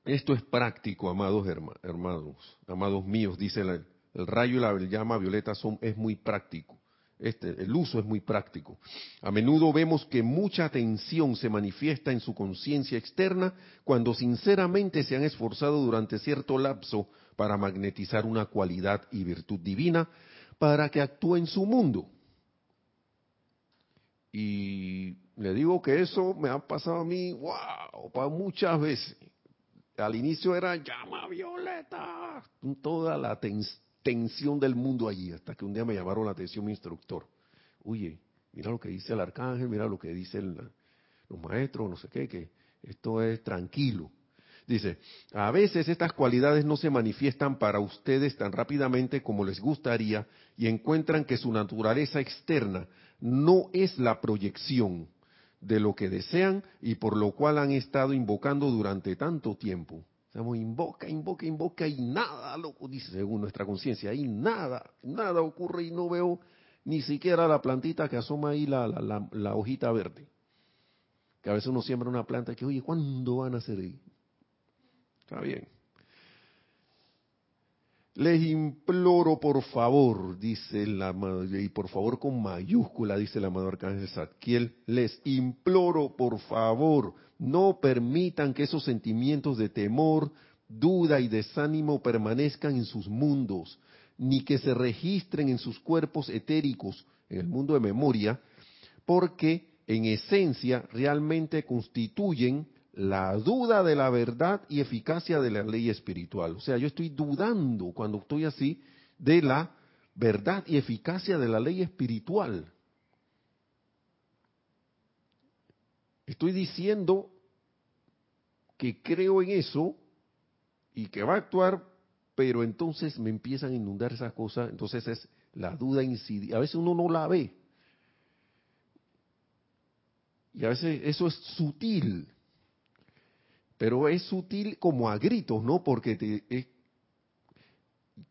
esto es práctico, amados hermanos, amados míos, dice el, el rayo y la llama violeta son, es muy práctico. Este, el uso es muy práctico. A menudo vemos que mucha atención se manifiesta en su conciencia externa cuando sinceramente se han esforzado durante cierto lapso para magnetizar una cualidad y virtud divina para que actúe en su mundo. Y le digo que eso me ha pasado a mí, wow, muchas veces. Al inicio era llama violeta, toda la tensión tensión del mundo allí, hasta que un día me llamaron la atención mi instructor. Oye, mira lo que dice el arcángel, mira lo que dicen los maestros, no sé qué, que esto es tranquilo. Dice, a veces estas cualidades no se manifiestan para ustedes tan rápidamente como les gustaría y encuentran que su naturaleza externa no es la proyección de lo que desean y por lo cual han estado invocando durante tanto tiempo. Estamos invoca, invoca, invoca y nada, lo dice según nuestra conciencia, ahí nada, nada ocurre y no veo ni siquiera la plantita que asoma ahí la, la, la, hojita verde. Que a veces uno siembra una planta que, oye, ¿cuándo van a hacer ahí? Está bien. Les imploro por favor, dice la madre, y por favor con mayúscula, dice la madre Arcángel Zadkiel, les imploro por favor, no permitan que esos sentimientos de temor, duda y desánimo permanezcan en sus mundos, ni que se registren en sus cuerpos etéricos, en el mundo de memoria, porque en esencia realmente constituyen la duda de la verdad y eficacia de la ley espiritual. O sea, yo estoy dudando cuando estoy así de la verdad y eficacia de la ley espiritual. Estoy diciendo que creo en eso y que va a actuar, pero entonces me empiezan a inundar esas cosas, entonces es la duda insidia. A veces uno no la ve. Y a veces eso es sutil, pero es sutil como a gritos, ¿no? Porque te,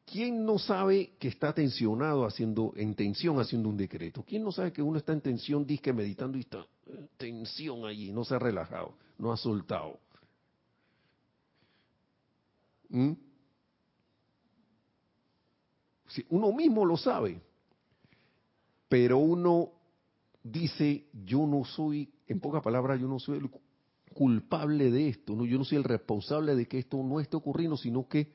¿quién no sabe que está tensionado haciendo, en tensión haciendo un decreto? ¿Quién no sabe que uno está en tensión, disque meditando y está tensión allí, no se ha relajado, no ha soltado? ¿Mm? uno mismo lo sabe, pero uno dice, yo no soy, en pocas palabras, yo no soy el culpable de esto, no, yo no soy el responsable de que esto no esté ocurriendo, sino que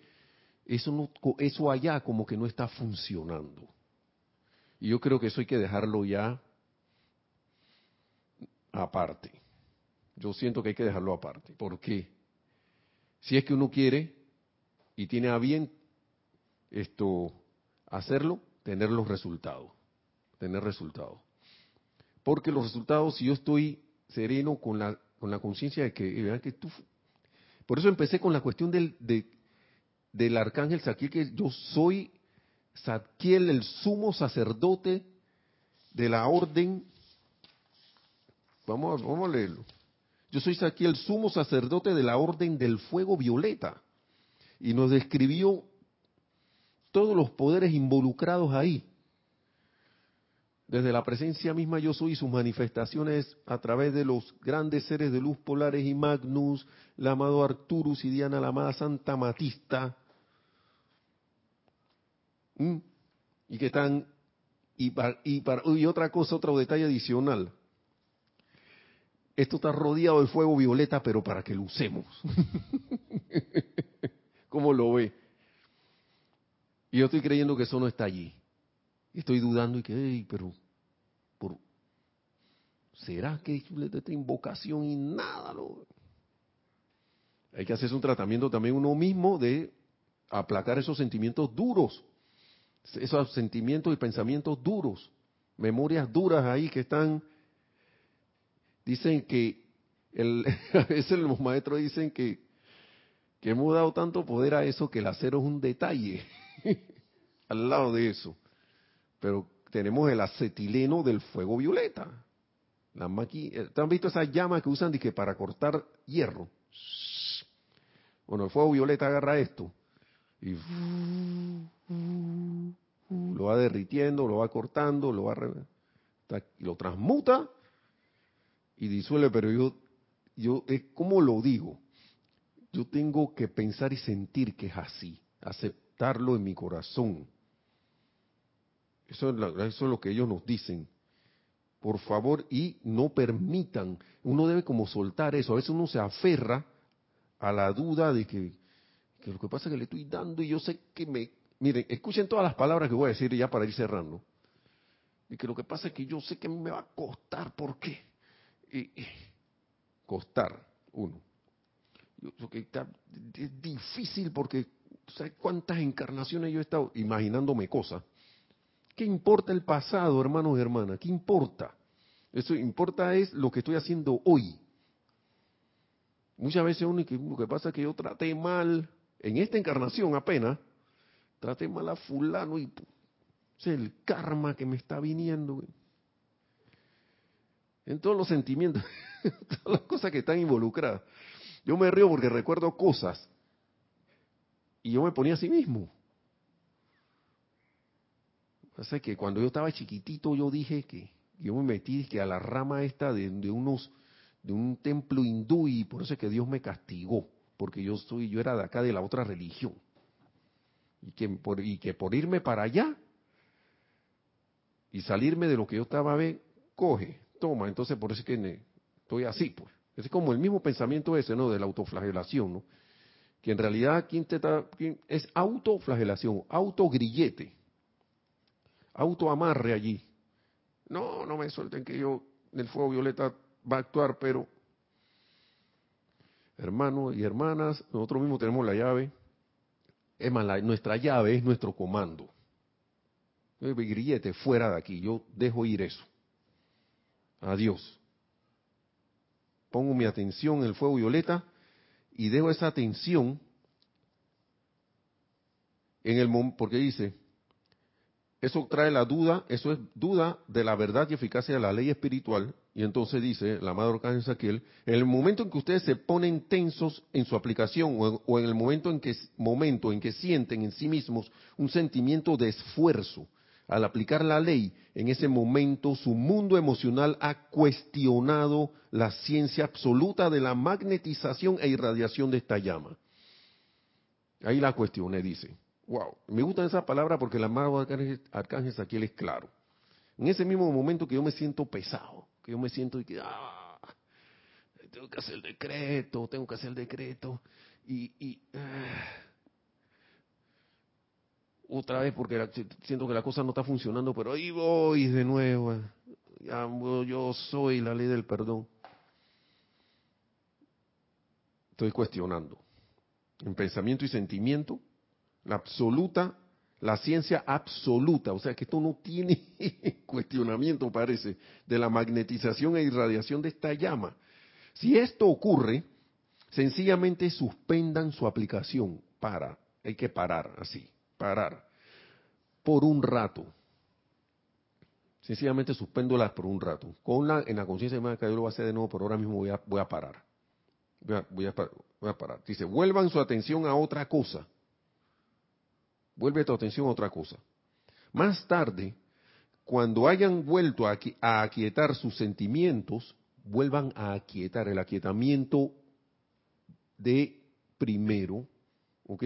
eso no, eso allá como que no está funcionando. Y yo creo que eso hay que dejarlo ya aparte. Yo siento que hay que dejarlo aparte. ¿Por qué? Si es que uno quiere y tiene a bien esto hacerlo, tener los resultados. Tener resultados. Porque los resultados, si yo estoy sereno con la con la conciencia de que, que tú... Por eso empecé con la cuestión del, del arcángel Saquiel, que yo soy Saquiel, el sumo sacerdote de la orden. Vamos, vamos a leerlo. Yo soy Saquiel, el sumo sacerdote de la orden del fuego violeta. Y nos describió todos los poderes involucrados ahí desde la presencia misma yo soy sus manifestaciones a través de los grandes seres de luz polares y Magnus, el amado Arturus y Diana, la amada Santa Matista, y que están, y, y, y otra cosa, otro detalle adicional. Esto está rodeado de fuego violeta, pero para que lo usemos. ¿Cómo lo ve? Y yo estoy creyendo que eso no está allí. Estoy dudando y que, pero, por, ¿será que esta invocación y nada lo... Hay que hacerse un tratamiento también uno mismo de aplacar esos sentimientos duros, esos sentimientos y pensamientos duros, memorias duras ahí que están, dicen que, el, a veces los maestros dicen que, que hemos dado tanto poder a eso que el acero es un detalle al lado de eso. Pero tenemos el acetileno del fuego violeta. La máquina, ¿te han visto esas llamas que usan para cortar hierro? Bueno, el fuego violeta agarra esto y lo va derritiendo, lo va cortando, lo va lo transmuta y disuelve, pero yo yo es como lo digo. Yo tengo que pensar y sentir que es así, aceptarlo en mi corazón. Eso es, lo que ellos nos dicen. Por favor, y no permitan. Uno debe como soltar eso. A veces uno se aferra a la duda de que, lo que pasa es que le estoy dando y yo sé que me... Miren, escuchen todas las palabras que voy a decir ya para ir cerrando. Y que lo que pasa es que yo sé que me va a costar. ¿Por qué? Costar, uno. Es difícil porque, ¿sabes cuántas encarnaciones yo he estado imaginándome cosas? ¿Qué importa el pasado, hermanos y hermanas? ¿Qué importa? Eso importa es lo que estoy haciendo hoy. Muchas veces uno, lo que pasa es que yo traté mal, en esta encarnación apenas, traté mal a fulano y es el karma que me está viniendo. En todos los sentimientos, todas las cosas que están involucradas. Yo me río porque recuerdo cosas y yo me ponía a sí mismo. Pasa que cuando yo estaba chiquitito yo dije que yo me metí que a la rama esta de, unos de un templo hindú y por eso es que Dios me castigó porque yo soy yo era de acá de la otra religión y que por y que por irme para allá y salirme de lo que yo estaba ve coge entonces por eso es que estoy así pues es como el mismo pensamiento ese no de la autoflagelación no que en realidad quién te está, es autoflagelación autogrillete autoamarre allí. No, no me suelten que yo, el fuego violeta va a actuar, pero hermanos y hermanas, nosotros mismos tenemos la llave. Es más, nuestra llave es nuestro comando. Grillete, fuera de aquí, yo dejo ir eso. Adiós. Pongo mi atención en el fuego violeta y dejo esa atención en el porque dice, eso trae la duda, eso es duda de la verdad y eficacia de la ley espiritual. Y entonces dice la amado Arcángel Saquiel, en el momento en que ustedes se ponen tensos en su aplicación o en, el momento en, que, momento en que sienten en sí mismos un sentimiento de esfuerzo al aplicar la ley, en ese momento su mundo emocional ha cuestionado la ciencia absoluta de la magnetización e irradiación de esta llama. Ahí la cuestioné, dice. Wow, me gusta esa palabra porque el amado Arcángel, Arcángel Saquiel es claro. En ese mismo momento que yo me siento pesado, que yo me siento y que, ah, tengo que hacer el decreto, tengo que hacer el decreto, y, ah, otra vez porque siento que la cosa no está funcionando, pero ahí voy de nuevo. Yo soy la ley del perdón. Estoy cuestionando. En pensamiento y sentimiento, la absoluta, la ciencia absoluta, o sea que esto no tiene cuestionamiento, parece, de la magnetización e irradiación de esta llama. Si esto ocurre, sencillamente suspendan su aplicación. Para, hay que parar así, parar. Por un rato. Sencillamente suspéndolas por un rato. Con la, en la conciencia de que yo lo voy a hacer de nuevo, pero ahora mismo voy a, voy a parar. Voy a, a parar. Dice, vuelvan su atención a otra cosa Vuelve tu atención a otra cosa. Más tarde, cuando hayan vuelto a, aquietar sus sentimientos, vuelvan a aquietar el aquietamiento de primero, ¿ok?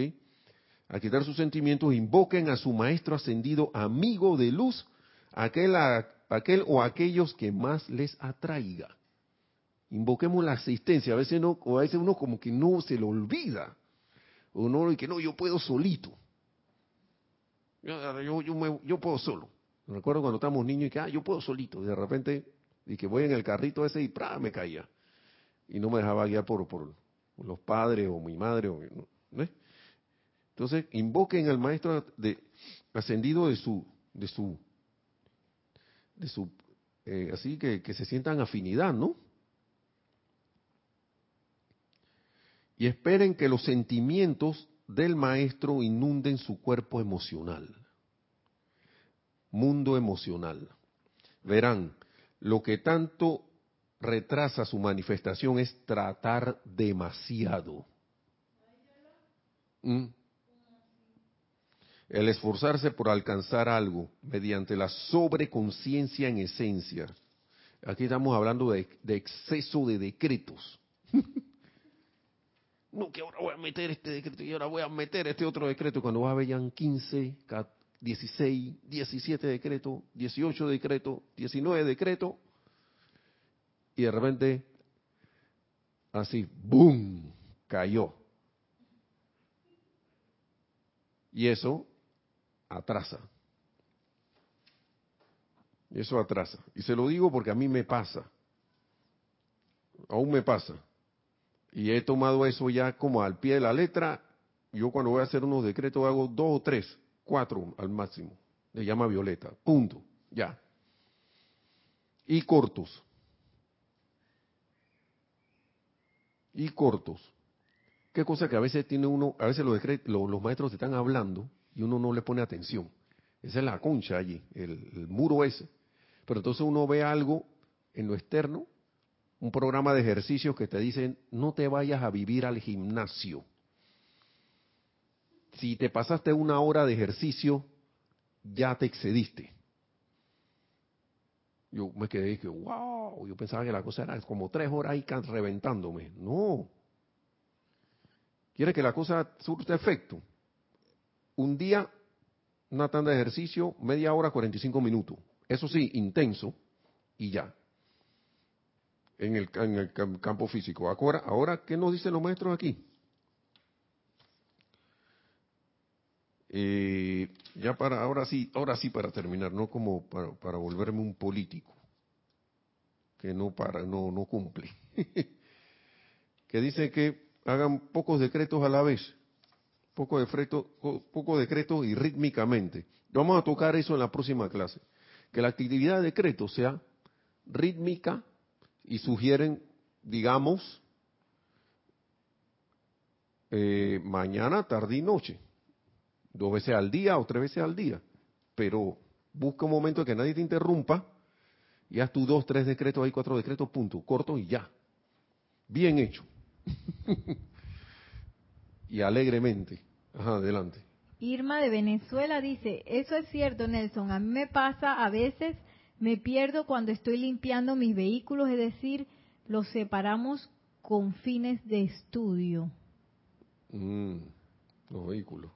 Aquietar sus sentimientos, invoquen a su maestro ascendido, amigo de luz, aquel, aquel o aquellos que más les atraiga. Invoquemos la asistencia. A veces, no, o a veces uno como que no se lo olvida. Uno que no, yo puedo solito. Yo, yo, yo, puedo solo. Me recuerdo cuando estábamos niños y que, ah, yo puedo solito. Y de repente, y que voy en el carrito ese y ¡pra! me caía. Y no me dejaba guiar por, por los padres o mi madre. O, ¿no? Entonces, invoquen al maestro de, ascendido de su, de su, de su, eh, así que, que se sientan afinidad, ¿no? Y esperen que los sentimientos del maestro inunden su cuerpo emocional. Mundo emocional. Verán, lo que tanto retrasa su manifestación es tratar demasiado. ¿Mm? El esforzarse por alcanzar algo mediante la sobreconciencia en esencia. Aquí estamos hablando de, exceso de decretos. no, que ahora voy a meter este decreto y ahora voy a meter este otro decreto. Cuando va a ver ya 15, 16, 17 decretos, 18 decretos, 19 decretos, y de repente, así, ¡boom! cayó. Y eso atrasa. Eso atrasa. Y se lo digo porque a mí me pasa. Aún me pasa y he tomado eso ya como al pie de la letra. Yo cuando voy a hacer unos decretos hago dos o tres, cuatro al máximo, de llama violeta, punto, ya. Y cortos. Y cortos. Qué cosa que a veces tiene uno, a veces los, decretos, los, maestros están hablando y uno no le pone atención. Esa es la concha allí, el muro ese. Pero entonces uno ve algo en lo externo un programa de ejercicios que te dicen no te vayas a vivir al gimnasio. Si te pasaste una hora de ejercicio, ya te excediste. Yo me quedé dije, wow, yo pensaba que la cosa era como tres horas ahí reventándome. No. Quiere que la cosa surte efecto. Un día, una tanda de ejercicio, media hora, 45 minutos. Eso sí, intenso, y ya en el, en el campo físico. Ahora, ahora, ¿qué nos dicen los maestros aquí? Eh, ya para, ahora sí, ahora sí para terminar, no como para, para volverme un político que no para, no, no cumple. que dice que hagan pocos decretos a la vez, poco decreto, poco decretos y rítmicamente. Vamos a tocar eso en la próxima clase. Que la actividad de decreto sea rítmica y sugieren, digamos, eh, mañana, tarde y noche, dos veces al día o tres veces al día, pero busca un momento que nadie te interrumpa y haz tus dos, tres decretos, hay cuatro decretos, punto, corto y ya. Bien hecho. y alegremente. Ajá, adelante. Irma de Venezuela dice, eso es cierto, Nelson, a mí me pasa a veces me pierdo cuando estoy limpiando mis vehículos, es decir, los separamos con fines de estudio. Mm, los vehículos.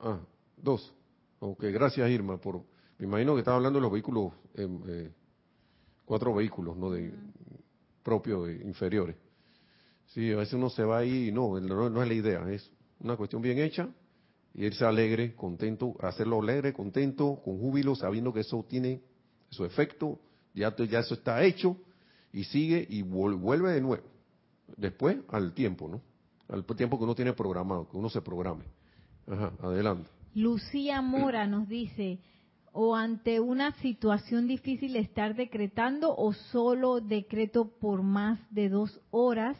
Ah, dos. Ok, gracias Irma por... Me imagino que estaba hablando de los vehículos, em, eh, cuatro vehículos, ¿no? De propios, inferiores. Sí, a veces uno se va ahí y no, no, es la idea, es una cuestión bien hecha y irse alegre, contento, hacerlo alegre, contento, con júbilo, sabiendo que eso tiene su efecto, ya, ya eso está hecho y sigue y vuelve de nuevo. Después al tiempo, ¿no? Al tiempo que uno tiene programado, que uno se programe. Ajá, adelante. Lucía Mora nos dice, o ante una situación difícil estar decretando o solo decreto por más de dos horas.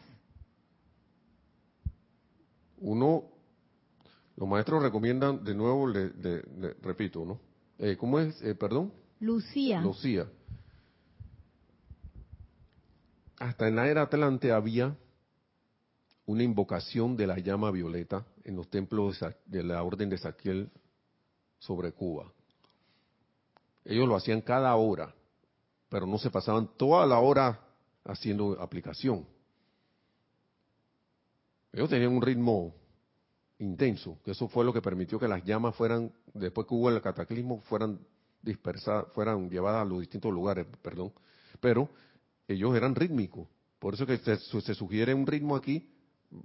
Uno, los maestros recomiendan, de nuevo, le, repito, ¿no? Eh, ¿Cómo es? Eh, perdón. Lucía. Lucía. Hasta en la era Atlante había una invocación de la llama violeta en los templos de la Orden de Saquiel sobre Cuba. Ellos lo hacían cada hora, pero no se pasaban toda la hora haciendo aplicación. Ellos tenían un ritmo intenso, que eso fue lo que permitió que las llamas fueran, después que hubo el cataclismo, fueran dispersadas, fueran llevadas a los distintos lugares, perdón, pero ellos eran rítmicos, Por eso que se, sugiere un ritmo aquí.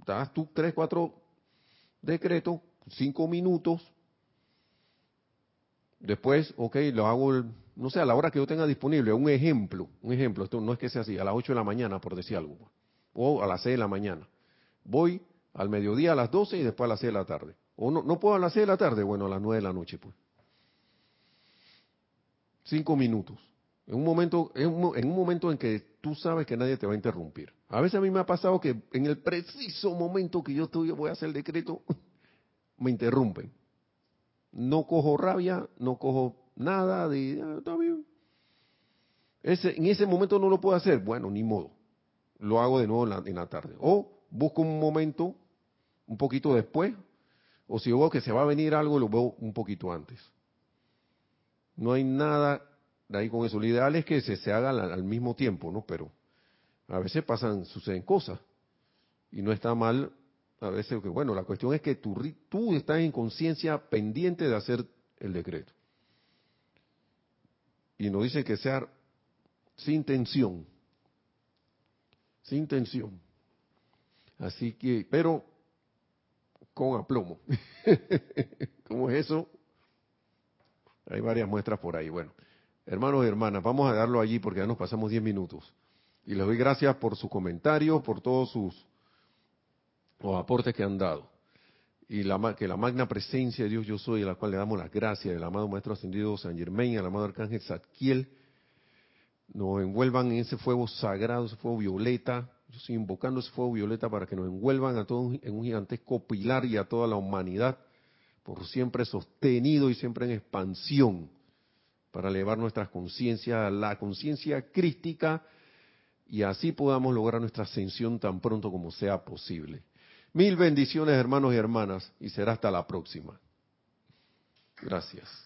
Das tú tres, cuatro decretos, cinco minutos. Después, ok, lo hago, no sé, a la hora que yo tenga disponible. Un ejemplo, un ejemplo. Esto no es que sea así, a las ocho de la mañana, por decir algo. O a las seis de la mañana. Voy al mediodía a las doce y después a las seis de la tarde. O no, no puedo a las seis de la tarde, bueno, a las nueve de la noche, pues. Cinco minutos. En un momento, en un, momento en que tú sabes que nadie te va a interrumpir. A veces a mí me ha pasado que en el preciso momento que yo estoy, voy a hacer el decreto, me interrumpen. No cojo rabia, no cojo nada de, ah, bien. Ese, en ese momento no lo puedo hacer, bueno, ni modo. Lo hago de nuevo en la, en la tarde. O busco un momento un poquito después, o si veo que se va a venir algo, lo veo un poquito antes. No hay nada de ahí con eso. Lo ideal es que se, se haga al, mismo tiempo, ¿no? Pero a veces pasan, suceden cosas. Y no está mal, a veces, que bueno, la cuestión es que tú, tú estás en conciencia pendiente de hacer el decreto. Y nos dice que sea sin tensión. Sin tensión. Así que, pero con aplomo. ¿Cómo es eso? Hay varias muestras por ahí. Bueno, hermanos y hermanas, vamos a darlo allí porque ya nos pasamos 10 minutos. Y les doy gracias por sus comentarios, por todos sus los aportes que han dado. Y la, que la magna presencia de Dios yo soy, a la cual le damos las gracias, del amado Maestro Ascendido San Germain, al amado Arcángel Zadkiel, nos envuelvan en ese fuego sagrado, ese fuego violeta. Invocando ese fuego violeta para que nos envuelvan a todos en un gigantesco pilar y a toda la humanidad por siempre sostenido y siempre en expansión, para elevar nuestras conciencias a la conciencia crística y así podamos lograr nuestra ascensión tan pronto como sea posible. Mil bendiciones hermanos y hermanas y será hasta la próxima. Gracias.